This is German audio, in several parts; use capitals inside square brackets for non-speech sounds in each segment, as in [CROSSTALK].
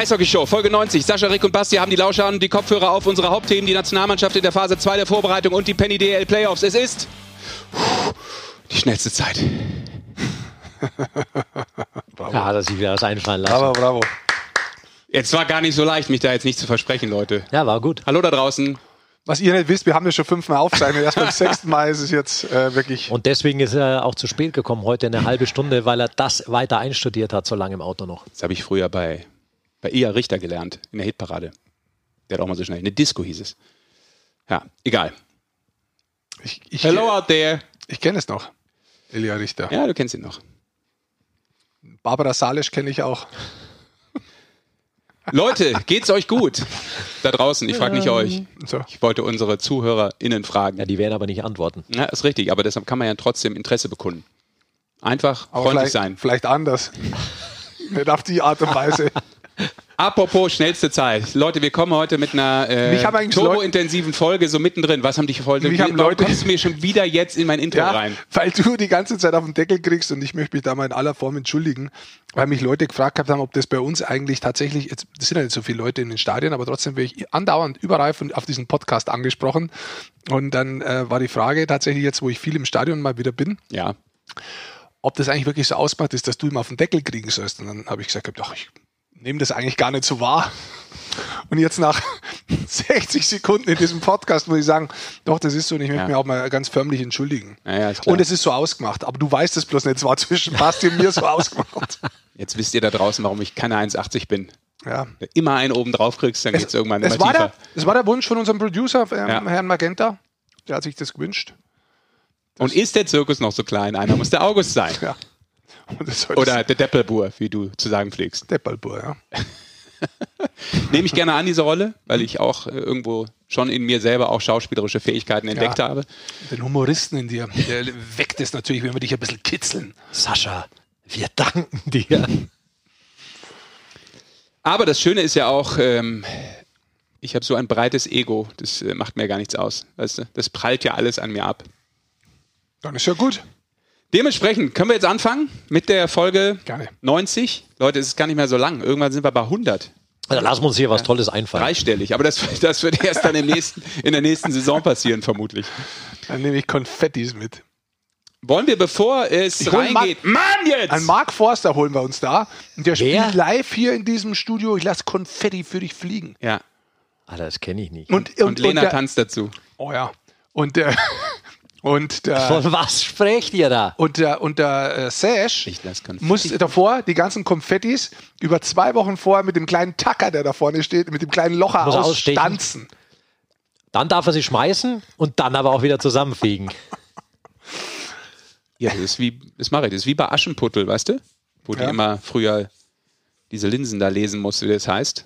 Eishockey-Show, Folge 90. Sascha, Rick und Basti haben die Lauscher und die Kopfhörer auf. Unsere Hauptthemen, die Nationalmannschaft in der Phase 2 der Vorbereitung und die Penny DL Playoffs. Es ist die schnellste Zeit. [LAUGHS] Ja, hat er sich wieder was einfallen lassen. Bravo, bravo. Jetzt war gar nicht so leicht, mich da jetzt nicht zu versprechen, Leute. Ja, war gut. Hallo da draußen. Was ihr nicht wisst, wir haben das schon fünfmal aufzeichnet. Erst beim sechsten Mal ist es jetzt äh, wirklich. Und deswegen ist er auch zu spät gekommen, heute eine halbe Stunde, weil er das weiter einstudiert hat, so lange im Auto noch. Das habe ich früher bei, bei Ia Richter gelernt, in der Hitparade. Der hat auch mal so schnell. Eine Disco hieß es. Ja, egal. Ich, ich, Hello out there. ich kenne es noch. Elia Richter. Ja, du kennst ihn noch. Barbara Salisch kenne ich auch. [LAUGHS] Leute, geht's euch gut? Da draußen, ich frage nicht euch. Ich wollte unsere ZuhörerInnen fragen. Ja, die werden aber nicht antworten. Ja, ist richtig, aber deshalb kann man ja trotzdem Interesse bekunden. Einfach Aber freundlich vielleicht, sein. vielleicht anders. [LAUGHS] nicht auf die Art und Weise. [LAUGHS] Apropos schnellste Zeit. Leute, wir kommen heute mit einer äh, turbointensiven Folge so mittendrin. Was haben dich heute? Mich haben Leute- kommst du mir schon wieder jetzt in mein Intro Ja, rein? weil du die ganze Zeit auf den Deckel kriegst und ich möchte mich da mal in aller Form entschuldigen, weil mich Leute gefragt haben, ob das bei uns eigentlich tatsächlich, jetzt das sind ja nicht so viele Leute in den Stadien, aber trotzdem werde ich andauernd überall von, auf diesen Podcast angesprochen. Und dann äh, war die Frage tatsächlich jetzt, wo ich viel im Stadion mal wieder bin, Ja. ob das eigentlich wirklich so ausmacht ist, dass du immer auf den Deckel kriegen sollst. Und dann habe ich gesagt, doch, ich nehme das eigentlich gar nicht so wahr. Und jetzt nach [LAUGHS] 60 Sekunden in diesem Podcast muss ich sagen, doch, das ist so und ich möchte Ja. mich auch mal ganz förmlich entschuldigen. Ja, ja. Und es ist so ausgemacht, aber du weißt es bloß nicht, es war zwischen Basti und mir so ausgemacht. Jetzt wisst ihr da draußen, warum ich keine 1,80 bin. Ja. Wenn du immer einen oben drauf kriegst, dann geht's irgendwann immer Es war, tiefer. der, es war der Wunsch von unserem Producer, ähm. Herrn Magenta. Der hat sich das gewünscht. Und ist der Zirkus noch so klein? Einer muss der August sein. Ja. [LAUGHS] Oder der Deppelbur, wie du zu sagen pflegst. Deppelbur, ja. [LAUGHS] Nehme ich gerne an, diese Rolle, weil ich auch äh, irgendwo schon in mir selber auch schauspielerische Fähigkeiten entdeckt Ja. habe. Den Humoristen in dir, der weckt es natürlich, wenn wir dich ein bisschen kitzeln. Sascha, wir danken dir. [LAUGHS] Aber das Schöne ist ja auch, ähm, ich habe so ein breites Ego, das äh, macht mir gar nichts aus. Weißt du? Das prallt ja alles an mir ab. Dann ist ja gut. Dementsprechend können wir jetzt anfangen mit der Folge Gerne. 90. Leute, es ist gar nicht mehr so lang. Irgendwann sind wir bei 100. Dann lassen wir uns hier was Tolles einfallen. Dreistellig. Aber das, [LAUGHS] das wird erst dann im nächsten, in der nächsten Saison passieren, vermutlich. Dann nehme ich Konfettis mit. Wollen wir, bevor es Ich reingeht. Mann, jetzt! Ein Mark Forster holen wir uns da. Und der Wer? spielt live hier in diesem Studio. Ich lasse Konfetti für dich fliegen. ja. Alter, das kenne ich nicht. Und, Und, Lena der, tanzt dazu. Oh ja. Und der, [LAUGHS] und der, [LAUGHS] Von was sprecht ihr da? und der, und der äh, Sash muss davor die ganzen Konfettis über zwei Wochen vorher mit dem kleinen Tacker, der da vorne steht, mit dem kleinen Locher Muss ausstechen? ausstanzen. Dann darf er sie schmeißen und dann aber auch wieder zusammenfegen. Ja, das ist wie, das mache ich. Das ist wie bei Aschenputtel, weißt du? Wo die Ja. immer früher diese Linsen da lesen musste, wie das heißt.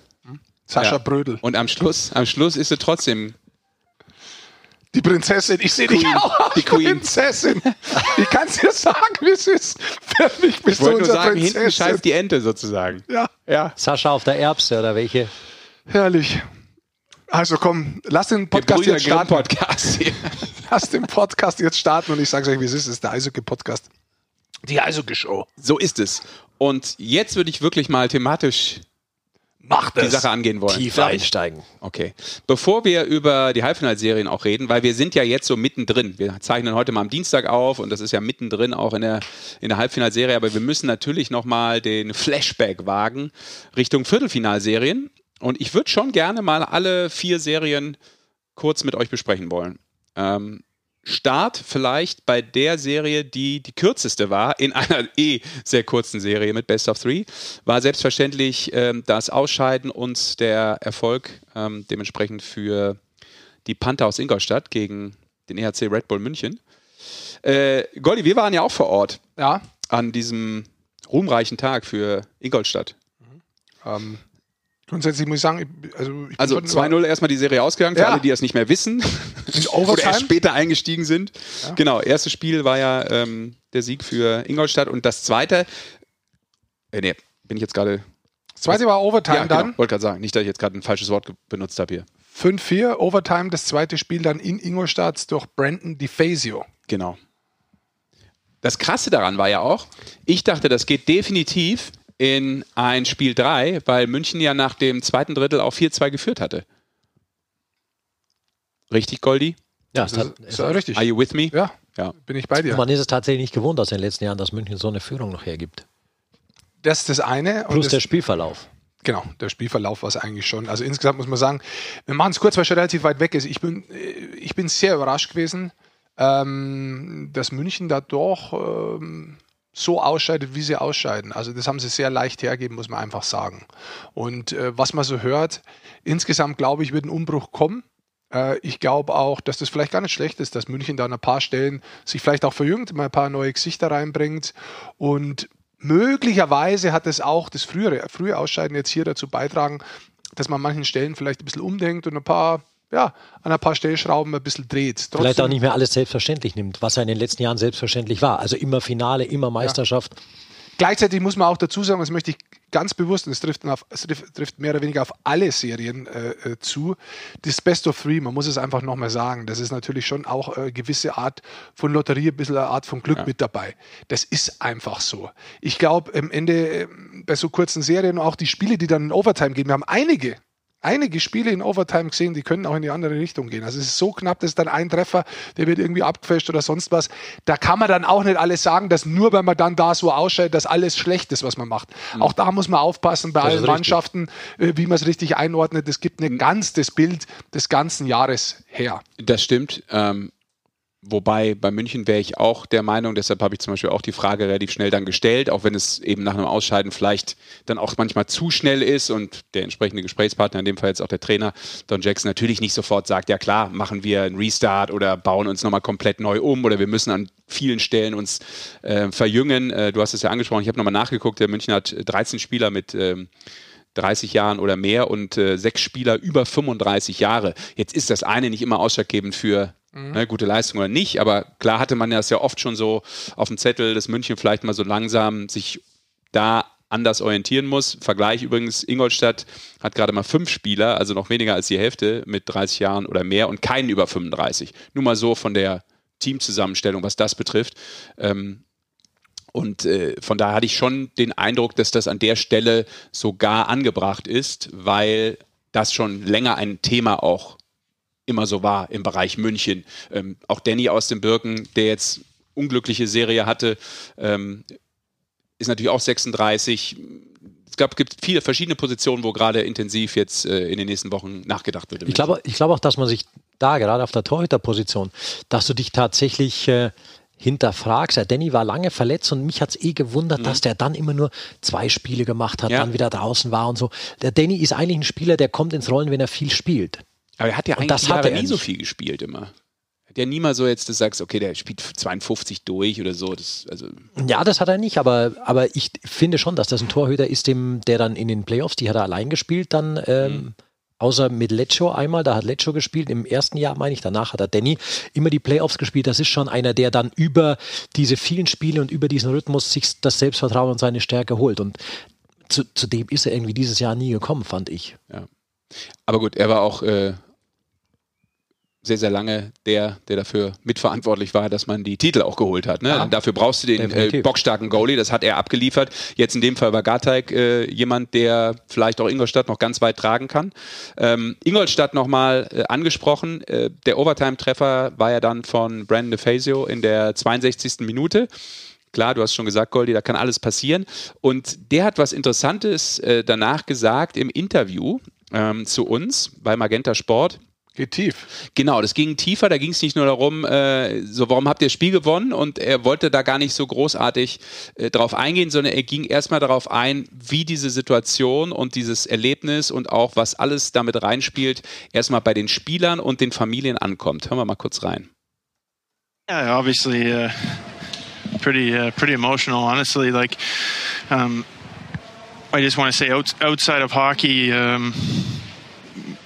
Sascha Ja. Brödel. Und am Schluss, am Schluss ist sie trotzdem. Die Prinzessin. Ich sehe dich Queen. auch als Die Queen. [LAUGHS] Prinzessin. Ich kann es dir sagen, wie es ist. Für mich bist Ich du wollte nur sagen, hinten Prinzessin. scheißt die Ente sozusagen. Ja, Ja. Sascha auf der Erbse oder welche? herrlich. Also komm, lass den Podcast jetzt starten. Podcast hier. [LAUGHS] Lass den Podcast jetzt starten und ich sage euch, wie es ist. Es ist der Eishockey-Podcast. Die Eishockey-Show. So ist es. Und jetzt würde ich wirklich mal thematisch Macht die Sache angehen wollen. Tief ich? einsteigen. Okay. Bevor wir über die Halbfinalserien auch reden, weil wir sind ja jetzt so mittendrin. Wir zeichnen heute mal am Dienstag auf und das ist ja mittendrin auch in der, in der Halbfinalserie, aber wir müssen natürlich nochmal den Flashback wagen Richtung Viertelfinalserien. Und ich würde schon gerne mal alle vier Serien kurz mit euch besprechen wollen. Ähm, Start vielleicht bei der Serie, die die kürzeste war, in einer [LAUGHS] eh sehr kurzen Serie mit Best of Three, war selbstverständlich ähm, das Ausscheiden und der Erfolg ähm, dementsprechend für die Panther aus Ingolstadt gegen den EHC Red Bull München. Äh, Goldi, wir waren ja auch vor Ort Ja, an diesem ruhmreichen Tag für Ingolstadt. ähm, grundsätzlich muss ich sagen, also, ich Also schon 2-0 erstmal die Serie ausgegangen, für Ja. alle, die das nicht mehr wissen. oder [LAUGHS] erst später eingestiegen sind. Genau, erstes Spiel war ja ähm, der Sieg für Ingolstadt und das zweite, äh, nee, bin ich jetzt gerade, Das zweite war Overtime ja, genau, dann. wollte gerade sagen, nicht, dass ich jetzt gerade ein falsches Wort benutzt habe hier. 5-4, Overtime, das zweite Spiel dann in Ingolstadt durch Brandon DeFazio. Genau. Das Krasse daran war ja auch, ich dachte, das geht definitiv in ein Spiel 3, weil München ja nach dem zweiten Drittel auch 4-2 geführt hatte. Richtig, Goldi? Ja, das ist, ist richtig. Are you with me? Ja, ja, bin ich bei dir. Man ist es tatsächlich nicht gewohnt aus den letzten Jahren, dass München so eine Führung noch hergibt. Das ist das eine. Plus der Spielverlauf. Genau, der Spielverlauf war es eigentlich schon. Also insgesamt muss man sagen, wir machen es kurz, weil es schon relativ weit weg ist. Ich bin, ich bin sehr überrascht gewesen, ähm, dass München da doch ähm, so ausscheidet, wie sie ausscheiden. Also das haben sie sehr leicht hergeben, muss man einfach sagen. Und äh, was man so hört, insgesamt glaube ich, wird ein Umbruch kommen. Äh, ich glaube auch, dass das vielleicht gar nicht schlecht ist, dass München da an ein paar Stellen sich vielleicht auch verjüngt, mal ein paar neue Gesichter reinbringt und möglicherweise hat es auch das frühere, frühe Ausscheiden jetzt hier dazu beitragen, dass man an manchen Stellen vielleicht ein bisschen umdenkt und ein paar, ja, an ein paar Stellschrauben ein bisschen dreht. Trotzdem, vielleicht auch nicht mehr alles selbstverständlich nimmt, was ja in den letzten Jahren selbstverständlich war. Also immer Finale, immer Meisterschaft. Ja. Gleichzeitig muss man auch dazu sagen, das möchte ich ganz bewusst, und es trifft, auf, es trifft mehr oder weniger auf alle Serien äh, äh, zu, das Best of Three, man muss es einfach nochmal sagen, das ist natürlich schon auch eine äh, gewisse Art von Lotterie, ein bisschen eine Art von Glück ja. mit dabei. Das ist einfach so. Ich glaube, am Ende äh, bei so kurzen Serien auch die Spiele, die dann in Overtime gehen, wir haben einige einige Spiele in Overtime gesehen, die können auch in die andere Richtung gehen. Also es ist so knapp, dass dann ein Treffer, der wird irgendwie abgefälscht oder sonst was. Da kann man dann auch nicht alles sagen, dass nur wenn man dann da so ausschaltet, dass alles schlecht ist, was man macht. Mhm. Auch da muss man aufpassen bei allen Mannschaften, äh, wie man es richtig einordnet. Es gibt ein mhm. ganz das Bild des ganzen Jahres her. Das stimmt. Ähm, Wobei bei München wäre ich auch der Meinung, deshalb habe ich zum Beispiel auch die Frage relativ schnell dann gestellt, auch wenn es eben nach einem Ausscheiden vielleicht dann auch manchmal zu schnell ist und der entsprechende Gesprächspartner, in dem Fall jetzt auch der Trainer Don Jackson, natürlich nicht sofort sagt, ja klar, machen wir einen Restart oder bauen uns nochmal komplett neu um oder wir müssen an vielen Stellen uns äh, verjüngen. Äh, du hast es ja angesprochen, ich habe nochmal nachgeguckt, der München hat 13 Spieler mit ähm, 30 Jahren oder mehr und äh, sechs Spieler über 35 Jahre. Jetzt ist das eine nicht immer ausschlaggebend für Mhm. Ne, gute Leistung oder nicht, aber klar hatte man das ja oft schon so auf dem Zettel, dass München vielleicht mal so langsam sich da anders orientieren muss. Vergleich übrigens, Ingolstadt hat gerade mal fünf Spieler, also noch weniger als die Hälfte mit 30 Jahren oder mehr und keinen über 35. Nur mal so von der Teamzusammenstellung, was das betrifft. Ähm, und äh, von daher hatte ich schon den Eindruck, dass das an der Stelle sogar angebracht ist, weil das schon länger ein Thema auch immer so war im Bereich München. Ähm, auch Danny aus dem Birken, der jetzt unglückliche Serie hatte, ähm, ist natürlich auch 36. Es gab, gibt viele verschiedene Positionen, wo gerade intensiv jetzt äh, in den nächsten Wochen nachgedacht wird. Ich glaube, ich glaube auch, dass man sich da, gerade auf der Torhüterposition, dass du dich tatsächlich äh, hinterfragst. Der Danny war lange verletzt und mich hat es eh gewundert, mhm. dass der dann immer nur zwei Spiele gemacht hat, ja. dann wieder draußen war und so. Der Danny ist eigentlich ein Spieler, der kommt ins Rollen, wenn er viel spielt. Aber er hat ja eigentlich das hat er nie so viel gespielt immer. Hat ja nie mal so jetzt, dass du sagst, okay, der spielt 52 durch oder so. Das, also ja, das hat er nicht, aber, aber ich finde schon, dass das ein Torhüter ist, dem, der dann in den Playoffs, die hat er allein gespielt, dann ähm, mhm. Außer mit Leccio einmal, da hat Leccio gespielt, im ersten Jahr meine ich, danach hat er Danny immer die Playoffs gespielt. Das ist schon einer, der dann über diese vielen Spiele und über diesen Rhythmus sich das Selbstvertrauen und seine Stärke holt. Und zu, zu dem ist er irgendwie dieses Jahr nie gekommen, fand ich. Ja. Aber gut, er war auch äh, sehr, sehr lange der, der dafür mitverantwortlich war, dass man die Titel auch geholt hat. Ne? Ja, dafür brauchst du den äh, bockstarken Goalie, das hat er abgeliefert. Jetzt in dem Fall war Garteig äh, jemand, der vielleicht auch Ingolstadt noch ganz weit tragen kann. Ähm, Ingolstadt nochmal äh, angesprochen, äh, der Overtime-Treffer war ja dann von Brandon DeFazio in der 62. Minute. Klar, du hast schon gesagt, Goldi, da kann alles passieren. Und der hat was Interessantes äh, danach gesagt im Interview ähm, zu uns bei Magenta Sport. Geht tief. Genau, das ging tiefer. Da ging es nicht nur darum, äh, so warum habt ihr das Spiel gewonnen? Und er wollte da gar nicht so großartig äh, drauf eingehen, sondern er ging erstmal darauf ein, wie diese Situation und dieses Erlebnis und auch was alles damit reinspielt, erstmal bei den Spielern und den Familien ankommt. Hören wir mal kurz rein. Yeah, obviously, uh, pretty, uh, pretty emotional. Honestly, like, um, I just want to say, outside of hockey. Um,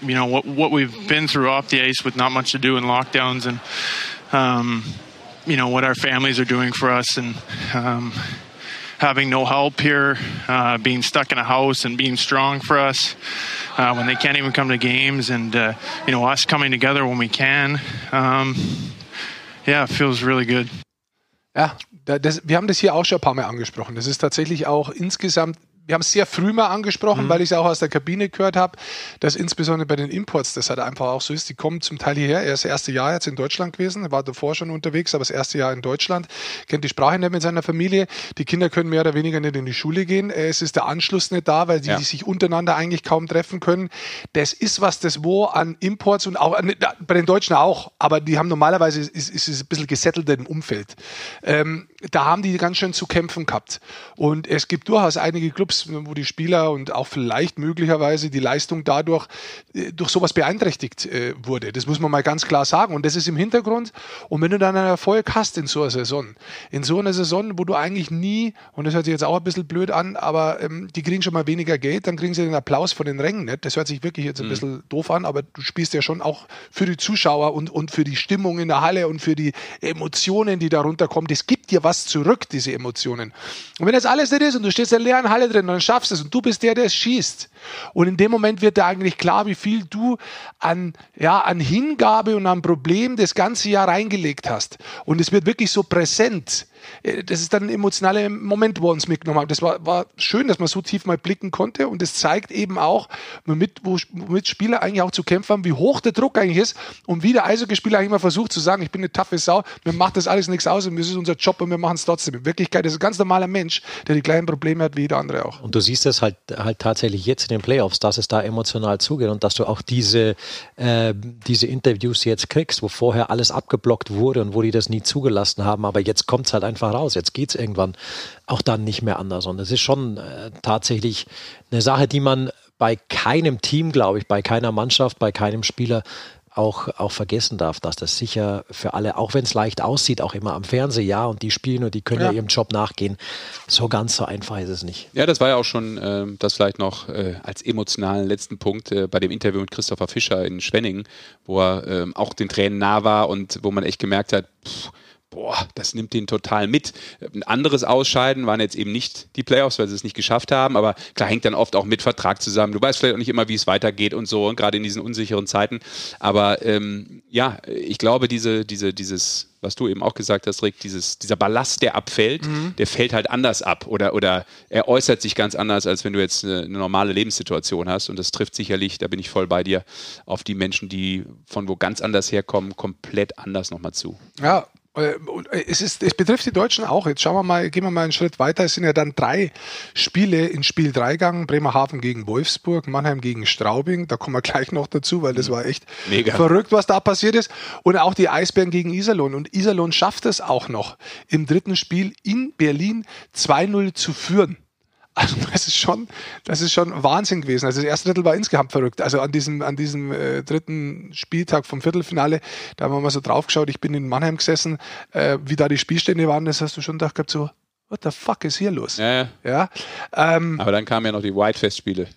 you know what what we've been through off the ice with not much to do in lockdowns and um, you know what our families are doing for us and um, having no help here, uh, being stuck in a house and being strong for us uh, when they can't even come to games, and uh, you know us coming together when we can. Um, yeah, it feels really good. Ja, das, wir haben das hier auch schon ein paar Mal angesprochen. Das ist tatsächlich auch insgesamt wir haben es sehr früh mal angesprochen, mhm. weil ich es auch aus der Kabine gehört habe, dass insbesondere bei den Imports das halt einfach auch so ist. Die kommen zum Teil hierher. Er ist das erste Jahr jetzt in Deutschland gewesen, war davor schon unterwegs, aber das erste Jahr in Deutschland, kennt die Sprache nicht mit seiner Familie. Die Kinder können mehr oder weniger nicht in die Schule gehen. Es ist der Anschluss nicht da, weil die, ja. die sich untereinander eigentlich kaum treffen können. Das ist was, das wo an Imports und auch bei den Deutschen auch, aber die haben normalerweise ist, ist es ein bisschen gesettelter im Umfeld. Ähm, da haben die ganz schön zu kämpfen gehabt. Und es gibt durchaus einige Clubs, wo die Spieler und auch vielleicht möglicherweise die Leistung dadurch äh, durch sowas beeinträchtigt äh, wurde. Das muss man mal ganz klar sagen. Und das ist im Hintergrund. Und wenn du dann einen Erfolg hast in so einer Saison, in so einer Saison, wo du eigentlich nie, und das hört sich jetzt auch ein bisschen blöd an, aber ähm, die kriegen schon mal weniger Geld, dann kriegen sie den Applaus von den Rängen nicht. Das hört sich wirklich jetzt ein mhm. bisschen doof an, aber du spielst ja schon auch für die Zuschauer und, und für die Stimmung in der Halle und für die Emotionen, die darunter kommen. Das gibt dir was zurück, diese Emotionen. Und wenn das alles nicht ist und du stehst in der leeren Halle drin, dann schaffst es und du bist der, der es schießt. Und in dem Moment wird dir eigentlich klar, wie viel du an, ja, an Hingabe und an Problem das ganze Jahr reingelegt hast. Und es wird wirklich so präsent. Äh, das ist dann ein emotionaler Moment, wo wir uns mitgenommen haben. Das war, war schön, dass man so tief mal blicken konnte und es zeigt eben auch, womit, womit Spieler eigentlich auch zu kämpfen haben, wie hoch der Druck eigentlich ist und wie der Eishockeyspieler eigentlich mal versucht zu sagen, ich bin eine taffe Sau, mir macht das alles nichts aus und das ist unser Job und wir machen es trotzdem. In Wirklichkeit ist ein ganz normaler Mensch, der die gleichen Probleme hat wie jeder andere auch. Und du siehst das halt, halt tatsächlich jetzt in den Playoffs, dass es da emotional zugeht und dass du auch diese, äh, diese Interviews jetzt kriegst, wo vorher alles abgeblockt wurde und wo die das nie zugelassen haben, aber jetzt kommt es halt einfach raus. Jetzt geht es irgendwann auch dann nicht mehr anders. Und es ist schon äh, tatsächlich eine Sache, die man bei keinem Team, glaube ich, bei keiner Mannschaft, bei keinem Spieler auch, auch vergessen darf, dass das sicher für alle, auch wenn es leicht aussieht, auch immer am Fernseher, ja, und die spielen und die können ja, ja ihrem Job nachgehen. So ganz so einfach ist es nicht. Ja, das war ja auch schon äh, das vielleicht noch äh, als emotionalen letzten Punkt äh, bei dem Interview mit Christopher Fischer in Schwenningen, wo er ähm, auch den Tränen nah war und wo man echt gemerkt hat, pff, boah, das nimmt den total mit. Ein anderes Ausscheiden waren jetzt eben nicht die Playoffs, weil sie es nicht geschafft haben, aber klar hängt dann oft auch mit Vertrag zusammen. Du weißt vielleicht auch nicht immer, wie es weitergeht und so, gerade in diesen unsicheren Zeiten. Aber ähm, ja, ich glaube, diese, diese, dieses was du eben auch gesagt hast, Rick, dieses, dieser Ballast, der abfällt, mhm. der fällt halt anders ab oder, oder er äußert sich ganz anders, als wenn du jetzt eine, eine, normale Lebenssituation hast. Und das trifft sicherlich, da bin ich voll bei dir, auf die Menschen, die von wo ganz anders herkommen, komplett anders nochmal zu. Ja, es, ist, es betrifft die Deutschen auch. Jetzt schauen wir mal, gehen wir mal einen Schritt weiter. Es sind ja dann drei Spiele in Spiel 3 gegangen. Bremerhaven gegen Wolfsburg, Mannheim gegen Straubing. Da kommen wir [LAUGHS] gleich noch dazu, weil das mhm. war echt Mega. verrückt, was da passiert ist. Und auch die Eisbären gegen Iserlohn. Und Iserlohn schafft es auch noch, im dritten Spiel in Berlin 2-0 zu führen. Also das ist schon, das ist schon Wahnsinn gewesen. Also das erste Drittel war insgesamt verrückt. Also an diesem, an diesem äh, dritten Spieltag vom Viertelfinale, da haben wir mal so drauf geschaut. Ich bin in Mannheim gesessen, äh, wie da die Spielstände waren. Das hast du schon gedacht gehabt, so, what the fuck ist hier los? Ja, ja. ja ähm, Aber dann kamen ja noch die White-Festspiele.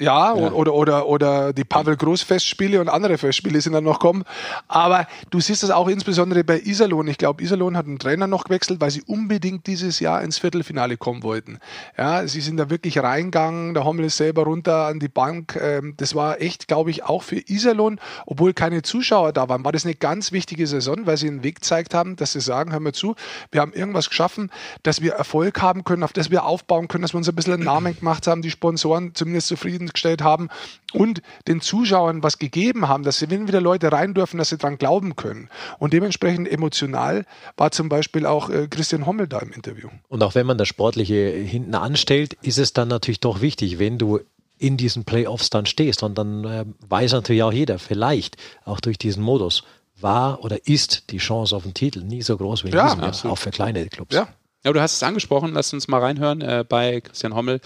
Ja, ja, Oder, oder, oder die Pavel Groß Festspiele und andere Festspiele sind dann noch kommen. Aber du siehst das auch insbesondere bei Iserlohn. Ich glaube, Iserlohn hat einen Trainer noch gewechselt, weil sie unbedingt dieses Jahr ins Viertelfinale kommen wollten. Ja, sie sind da wirklich reingegangen, der Hommel ist selber runter an die Bank. Ähm, das war echt, glaube ich, auch für Iserlohn, obwohl keine Zuschauer da waren, war das eine ganz wichtige Saison, weil sie einen Weg gezeigt haben, dass sie sagen, hör mal zu, wir haben irgendwas geschaffen, dass wir Erfolg haben können, auf das wir aufbauen können, dass wir uns ein bisschen einen Namen gemacht haben, die Sponsoren zumindest zufrieden gestellt haben und den Zuschauern was gegeben haben, dass sie, wenn wieder Leute rein dürfen, dass sie dran glauben können. Und dementsprechend emotional war zum Beispiel auch äh, Christian Hommel da im Interview. Und auch wenn man das Sportliche hinten anstellt, ist es dann natürlich doch wichtig, wenn du in diesen Playoffs dann stehst. Und dann äh, weiß natürlich auch jeder, vielleicht auch durch diesen Modus, war oder ist die Chance auf den Titel nie so groß wie in ja, diesem Jahr, auch für kleine Clubs. Ja, ja, du hast es angesprochen, lass uns mal reinhören äh, bei Christian Hommel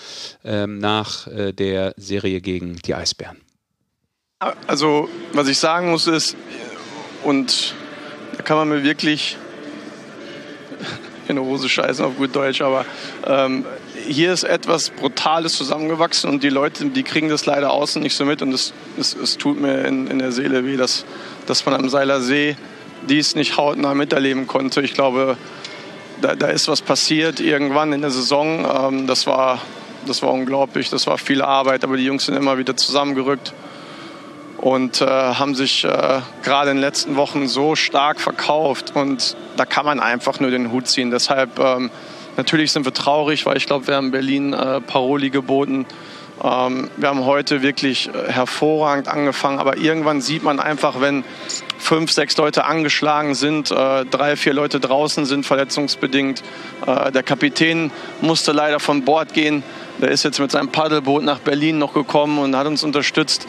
ähm, nach äh, der Serie gegen die Eisbären. Also, was ich sagen muss ist, und da kann man mir wirklich in der Hose scheißen auf gut Deutsch, aber ähm, hier ist etwas Brutales zusammengewachsen und die Leute, die kriegen das leider außen nicht so mit und es, es, es tut mir in, in der Seele weh, dass, dass man am Seiler See dies nicht hautnah miterleben konnte. Ich glaube, da, da, ist was passiert irgendwann in der Saison. Ähm, das, war, das war unglaublich, das war viel Arbeit, aber die Jungs sind immer wieder zusammengerückt und äh, haben sich äh, gerade in den letzten Wochen so stark verkauft und da kann man einfach nur den Hut ziehen. Deshalb ähm, natürlich sind wir traurig, weil ich glaube, wir haben Berlin äh, Paroli geboten. Ähm, wir haben heute wirklich äh, hervorragend angefangen, aber irgendwann sieht man einfach, wenn fünf, sechs Leute angeschlagen sind, äh, drei, vier Leute draußen sind verletzungsbedingt. Äh, der Kapitän musste leider von Bord gehen. Der ist jetzt mit seinem Paddelboot nach Berlin noch gekommen und hat uns unterstützt.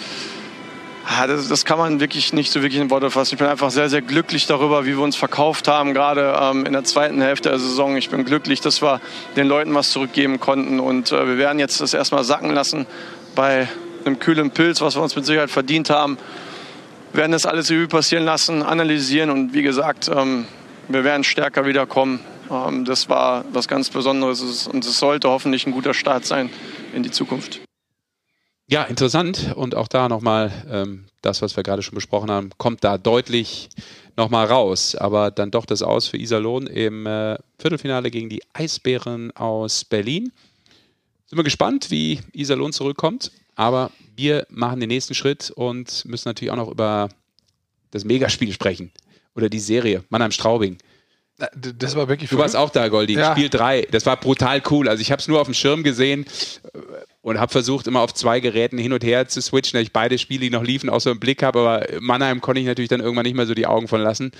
Ja, das, das, kann man wirklich nicht so wirklich in Worte fassen. Ich bin einfach sehr, sehr glücklich darüber, wie wir uns verkauft haben, gerade ähm, in der zweiten Hälfte der Saison. Ich bin glücklich, dass wir den Leuten was zurückgeben konnten und äh, wir werden jetzt das erstmal sacken lassen bei einem kühlen Pilz, was wir uns mit Sicherheit verdient haben. Wir werden das alles Revue passieren lassen, analysieren und wie gesagt, ähm, wir werden stärker wiederkommen. Ähm, das war was ganz Besonderes und es sollte hoffentlich ein guter Start sein in die Zukunft. Ja, interessant. Und auch da nochmal, ähm, das, was wir gerade schon besprochen haben, kommt da deutlich nochmal raus. Aber dann doch das Aus für Iserlohn im äh, Viertelfinale gegen die Eisbären aus Berlin. Sind wir gespannt, wie Iserlohn zurückkommt. Aber wir machen den nächsten Schritt und müssen natürlich auch noch über das Megaspiel sprechen. Oder die Serie, Mannheim-Straubing. Das war wirklich Du warst auch da, Goldi. Ja. Spiel 3. Das war brutal cool. Also ich habe es nur auf dem Schirm gesehen und habe versucht, immer auf zwei Geräten hin und her zu switchen, dass ich beide Spiele, die noch liefen, auch so im Blick habe. Aber Mannheim konnte ich natürlich dann irgendwann nicht mehr so die Augen von lassen.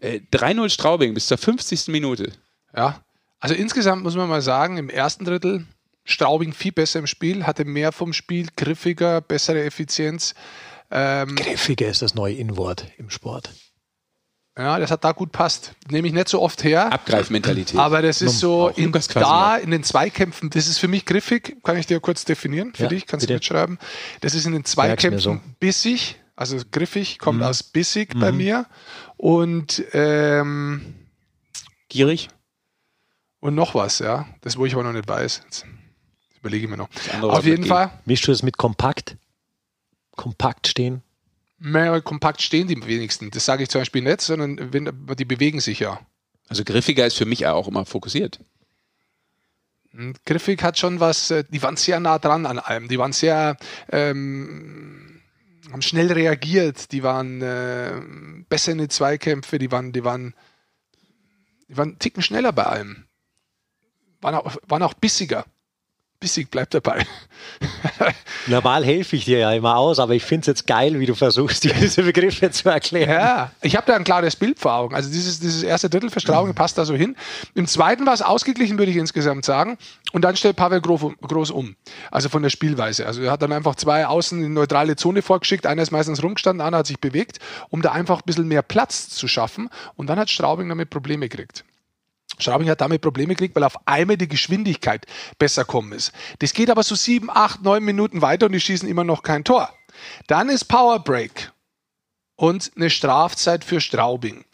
Äh, 3-0 Straubing bis zur 50. Minute. Ja, also insgesamt muss man mal sagen, im ersten Drittel Straubing viel besser im Spiel, hatte mehr vom Spiel, griffiger, bessere Effizienz. Ähm, griffiger ist das neue Inwort im Sport. Ja, das hat da gut passt. Nehme ich nicht so oft her. Abgreifmentalität. Aber das ist so in, da in den Zweikämpfen, das ist für mich griffig, kann ich dir kurz definieren, für ja, dich, kannst bitte. du mitschreiben. Das ist in den Zweikämpfen so. bissig, also griffig, kommt mhm. aus bissig mhm. bei mir. Und ähm, gierig. Und noch was, ja. Das, wo ich aber noch nicht weiß. Jetzt überlege ich mir noch. Auf jeden Fall. Mischst du das mit kompakt? Kompakt stehen? mehr kompakt stehen die wenigsten. Das sage ich zum Beispiel nicht, sondern wenn, die bewegen sich ja. Also griffiger ist für mich auch immer fokussiert. Hm, griffig hat schon was, äh, die waren sehr nah dran an allem. Die waren sehr, ähm, haben schnell reagiert, die waren äh, besser in den Zweikämpfe, die waren, die waren, die waren einen Ticken schneller bei allem. Waren auch, waren auch bissiger bissig, bleib dabei. [LAUGHS] Normal helfe ich dir ja immer aus, aber ich finde es jetzt geil, wie du versuchst, [LAUGHS] diese Begriffe zu erklären. Ja, ich habe da ein klares Bild vor Augen. Also dieses, dieses erste Drittel Verstrauung mhm. passt da so hin. Im zweiten war es ausgeglichen, würde ich insgesamt sagen. Und dann stellt Pavel Groß um. Also von der Spielweise. Also er hat dann einfach zwei Außen in neutrale Zone vorgeschickt. Einer ist meistens rumgestanden, einer hat sich bewegt, um da einfach ein bisschen mehr Platz zu schaffen. Und dann hat Straubing damit Probleme gekriegt. Straubing hat damit Probleme gekriegt, weil auf einmal die Geschwindigkeit besser kommen ist. Das geht aber so sieben, acht, neun Minuten weiter und die schießen immer noch kein Tor. Dann ist Power Break und eine Strafzeit für Straubing.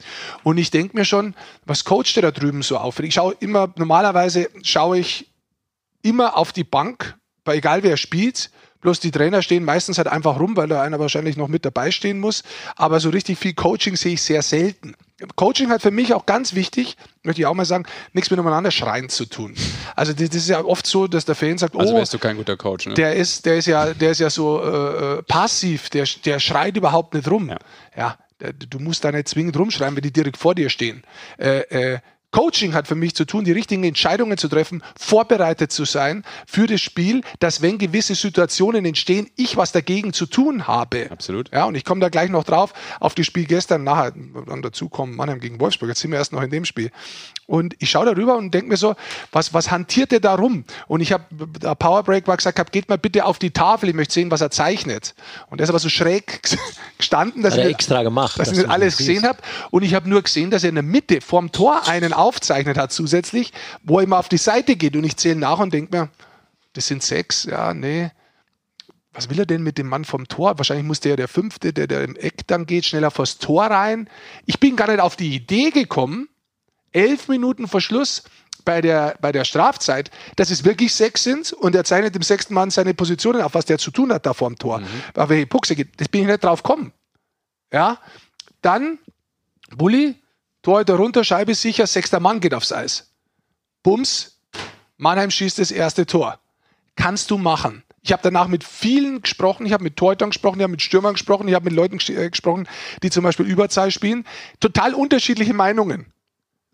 Und ich denke mir schon, was coacht der da drüben so auf? Ich schaue immer, normalerweise schaue ich immer auf die Bank, bei egal wer spielt, Bloß die Trainer stehen meistens halt einfach rum, weil da einer wahrscheinlich noch mit dabei stehen muss. Aber so richtig viel Coaching sehe ich sehr selten. Coaching hat für mich auch ganz wichtig, möchte ich auch mal sagen, nichts miteinander schreien zu tun. Also das, das ist ja oft so, dass der Fan sagt, also oh, wärst du kein guter Coach, ne? Der ist, der ist ja, der ist ja so äh, äh passiv, der, der schreit überhaupt nicht rum. Ja. ja, du musst da nicht zwingend rumschreien, wenn die direkt vor dir stehen. Äh, äh, Coaching hat für mich zu tun, die richtigen Entscheidungen zu treffen, vorbereitet zu sein für das Spiel, dass wenn gewisse Situationen entstehen, ich was dagegen zu tun habe. Absolut. Ja, und ich komme da gleich noch drauf auf das Spiel gestern nachher dann dazu kommen Mannheim gegen Wolfsburg. Jetzt sind wir erst noch in dem Spiel. Und ich schaue darüber und denke mir so, was, was hantiert der da rum? Und ich habe, der Powerbreak war gesagt, hab, geht mal bitte auf die Tafel, ich möchte sehen, was er zeichnet. Und der ist aber so schräg [LAUGHS] gestanden, dass, ich, extra gemacht, dass ich nicht alles gesehen habe. Und ich habe nur gesehen, dass er in der Mitte vorm Tor einen aufzeichnet hat zusätzlich, wo er immer auf die Seite geht und ich zähle nach und denke mir, das sind sechs, ja, nee. Was will er denn mit dem Mann vom Tor? Wahrscheinlich muss der, der Fünfte, der, der im Eck dann geht, schneller vors Tor rein. Ich bin gar nicht auf die Idee gekommen, elf Minuten vor Schluss bei der, bei der Strafzeit, dass es wirklich sechs sind und er zeichnet dem sechsten Mann seine Positionen auf, was der zu tun hat da vor dem Tor. Mhm. Auf welche Puxe geht. Das bin ich nicht drauf gekommen. Ja. Dann Bulli, Torhüter runter, Scheibe sicher, sechster Mann geht aufs Eis. Bums, Mannheim schießt das erste Tor. Kannst du machen. Ich habe danach mit vielen gesprochen, ich habe mit Torhütern gesprochen, ich habe mit Stürmern gesprochen, ich habe mit Leuten äh, gesprochen, die zum Beispiel Überzahl spielen. Total unterschiedliche Meinungen.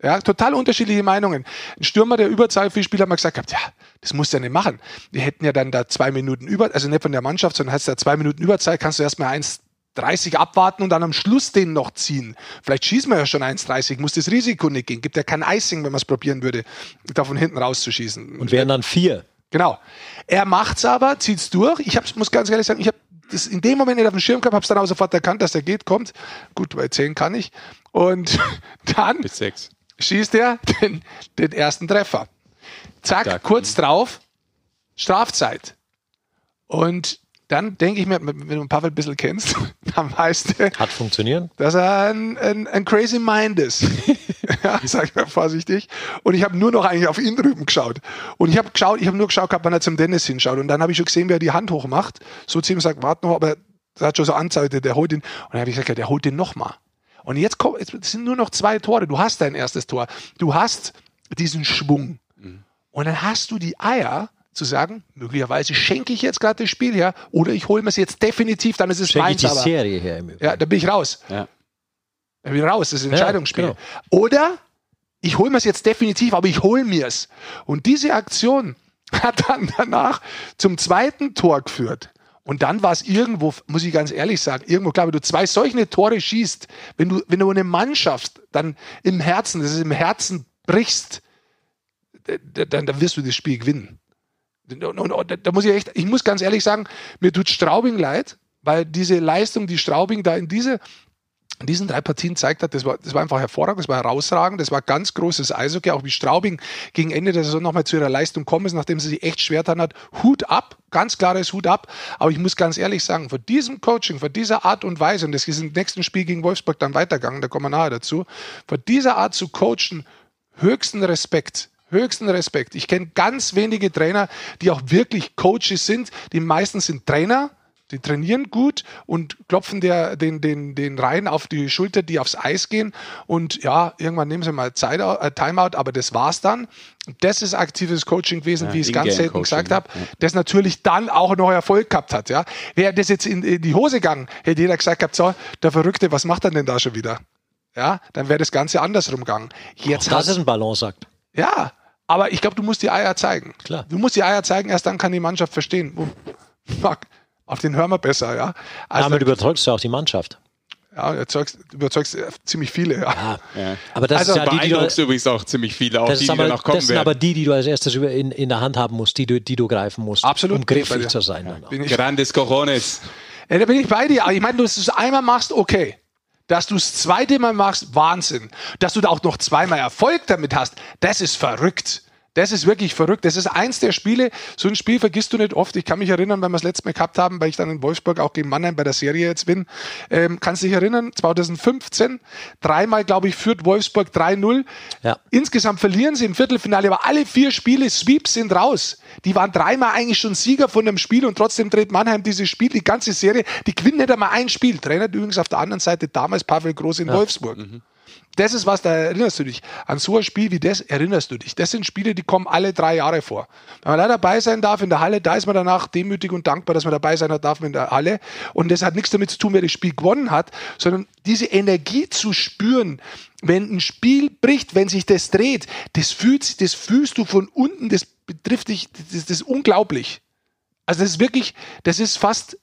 Ja, total unterschiedliche Meinungen. Ein Stürmer, der Überzahl viel Spieler hat mal gesagt, gehabt, ja, das musst du ja nicht machen. Wir hätten ja dann da zwei Minuten über, also nicht von der Mannschaft, sondern hast ja zwei Minuten Überzahl, kannst du erstmal 1,30 abwarten und dann am Schluss den noch ziehen. Vielleicht schießen wir ja schon 1,30, muss das Risiko nicht gehen. Gibt ja kein Icing, wenn man es probieren würde, da von hinten rauszuschießen. Und wären dann vier. Genau. Er macht's aber, zieht's durch. Ich hab's, muss ganz ehrlich sagen, ich habe das in dem Moment nicht auf dem Schirm gehabt, hab's dann auch sofort erkannt, dass er geht, kommt. Gut, bei 10 kann ich. Und [LAUGHS] dann Bis sechs. Schießt er [LAUGHS] den, den ersten Treffer. Zack, Zack. kurz drauf, Strafzeit. Und dann denke ich mir, wenn du Pavel ein bisschen kennst, [LAUGHS] dann weißt du, Hat funktioniert. dass er ein, ein, ein crazy mind ist. [LAUGHS] ja, sag ich mal vorsichtig. Und ich habe nur noch eigentlich auf ihn drüben geschaut. Und ich habe geschaut, ich habe nur geschaut, gehabt, wann er zum Dennis hinschaut. Und dann habe ich schon gesehen, wie er die Hand hoch macht. So zu ihm sagt, warte noch, aber er hat schon so anzeiget, der holt ihn. Und dann habe ich gesagt, ja, der holt den nochmal. Und jetzt kommt, es sind nur noch zwei Tore. Du hast dein erstes Tor. Du hast diesen Schwung. Und dann hast du die Eier zu sagen, möglicherweise schenke ich jetzt gerade das Spiel her oder ich hole mir es jetzt definitiv, dann ist es Schenke ich meins. die Aber. Serie her. Ja, da bin ich raus. Ja. Da bin ich raus, das ist ein Ja, Entscheidungsspiel. genau. Oder ich hole mir es jetzt definitiv, aber ich hole mir es. Und diese Aktion [LAUGHS] hat dann danach zum zweiten Tor geführt. Und dann war es irgendwo, muss ich ganz ehrlich sagen, irgendwo, glaube ich, du zwei solche Tore schießt, wenn du, wenn du eine Mannschaft dann im Herzen, das ist im Herzen brichst, dann, dann wirst du das Spiel gewinnen. Und, und, und, da muss ich echt, ich muss ganz ehrlich sagen, mir tut Straubing leid, weil diese Leistung, die Straubing da in diese in diesen drei Partien zeigt hat, das war, das war einfach hervorragend, das war herausragend, das war ganz großes Eishockey, auch wie Straubing gegen Ende der Saison nochmal zu ihrer Leistung kommen ist, nachdem sie sich echt schwer getan hat. Hut ab, ganz klares Hut ab. Aber ich muss ganz ehrlich sagen, von diesem Coaching, von dieser Art und Weise, und das ist im nächsten Spiel gegen Wolfsburg dann weitergegangen, da kommen wir nachher dazu, von dieser Art zu coachen, höchsten Respekt. Höchsten Respekt. Ich kenne ganz wenige Trainer, die auch wirklich Coaches sind. Die meisten sind Trainer, die trainieren gut und klopfen der, den, den, den Reihen auf die Schulter, die aufs Eis gehen. Und ja, irgendwann nehmen sie mal Zeit, äh, Timeout, aber das war's dann. Das ist aktives Coaching gewesen, Ja, wie ich es ganz selten Coaching, gesagt ja. habe, das natürlich dann auch noch Erfolg gehabt hat. Ja. Wäre das jetzt in, in die Hose gegangen, hätte jeder gesagt gehabt, so, der Verrückte, was macht er denn da schon wieder? Ja, dann wäre das Ganze andersrum gegangen. Jetzt Das hat ist ein Balanceakt. ja, aber ich glaube, du musst die Eier zeigen. Klar. Du musst die Eier zeigen, erst dann kann die Mannschaft verstehen. Oh, fuck, auf den hören wir besser, ja. Also, Damit überzeugst du auch die Mannschaft. ja, überzeugst, überzeugst ziemlich viele, ja. Ja. Aber das Also ist ja die, die du, Beeindruckst übrigens auch ziemlich viele, auch das, die, ist die aber, danach kommen das sind werden. aber die, die du als erstes in, in der Hand haben musst, die du, die du greifen musst, Absolut. um griffig zu sein. dann auch. Bin ich, Grandes Corones. ja, da bin ich bei dir. Aber ich meine, du es einmal machst, okay. Dass du es zweite Mal machst, Wahnsinn. Dass du da auch noch zweimal Erfolg damit hast, das ist verrückt. Das ist wirklich verrückt. Das ist eins der Spiele. So ein Spiel vergisst du nicht oft. Ich kann mich erinnern, wenn wir das letzte Mal gehabt haben, weil ich dann in Wolfsburg auch gegen Mannheim bei der Serie jetzt bin. Ähm, kannst du dich erinnern? 2015. Dreimal, glaube ich, führt Wolfsburg 3-0. Ja. Insgesamt verlieren sie im Viertelfinale, aber alle vier Spiele, Sweeps sind raus. Die waren dreimal eigentlich schon Sieger von dem Spiel und trotzdem dreht Mannheim dieses Spiel, die ganze Serie. Die gewinnen nicht einmal ein Spiel. Trainer übrigens auf der anderen Seite damals Pavel Groß in Wolfsburg. Das ist was, da erinnerst du dich. An so ein Spiel wie das erinnerst du dich. Das sind Spiele, die kommen alle drei Jahre vor. Wenn man da dabei sein darf in der Halle, da ist man danach demütig und dankbar, dass man dabei sein darf in der Halle. Und das hat nichts damit zu tun, wer das Spiel gewonnen hat, sondern diese Energie zu spüren, wenn ein Spiel bricht, wenn sich das dreht, das fühlt sich, das fühlst du von unten, das betrifft dich, das, das ist unglaublich. Also das ist wirklich, das ist fast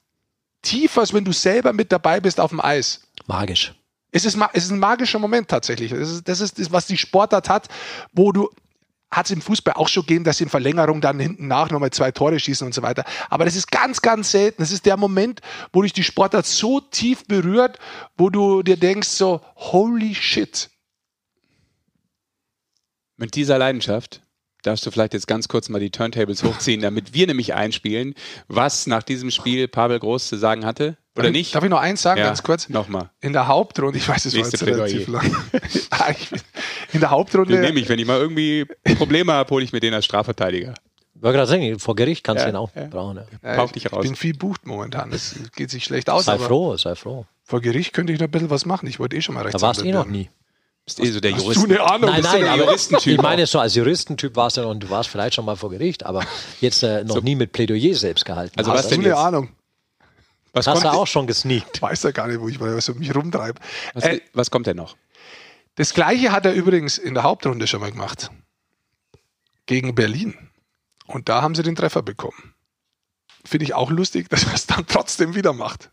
tiefer, als wenn du selber mit dabei bist auf dem Eis. Magisch. Es ist, es ist ein magischer Moment tatsächlich. Das ist, das ist das, was die Sportart hat, wo du hat es im Fußball auch schon gegeben, dass sie in Verlängerung dann hinten nach nochmal zwei Tore schießen und so weiter. Aber das ist ganz, ganz selten. Das ist der Moment, wo dich die Sportart so tief berührt, wo du dir denkst so, holy shit. Mit dieser Leidenschaft darfst du vielleicht jetzt ganz kurz mal die Turntables hochziehen, damit wir nämlich einspielen, was nach diesem Spiel Pavel Groß zu sagen hatte. Oder Darf ich- nicht? Darf ich noch eins sagen, Ja, ganz kurz? Nochmal. In der Hauptrunde, ich weiß, es war jetzt relativ lang. [LAUGHS] Ah, ich in der Den Hauptrunde, nehme ich, wenn ich mal irgendwie Probleme habe, hole ich mir den als Strafverteidiger. Ich wollte gerade sagen, vor Gericht kannst du Ja, ihn auch ja. brauchen. Ja. Ich dich raus. bin viel bucht momentan. Das geht sich schlecht aus. Sei aber froh, sei froh. Vor Gericht könnte ich noch ein bisschen was machen. Ich wollte eh schon mal Da rechts. warst du eh noch nie. Bist eh so der Hast Jurist. du eine Ahnung? Nein, du nein, aber Juristentyp ich meine, so als Juristentyp warst du und du warst vielleicht schon mal vor Gericht, aber jetzt äh, noch nie mit Plädoyer selbst gehalten. Also Hast was du denn eine jetzt? Ahnung? Was hast du auch schon gesneakt. Weiß ja gar nicht, wo ich was um mich rumtreibe. was, Äh, was kommt denn noch? Das gleiche hat er übrigens in der Hauptrunde schon mal gemacht. Gegen Berlin. Und da haben sie den Treffer bekommen. Finde ich auch lustig, dass er es dann trotzdem wieder macht.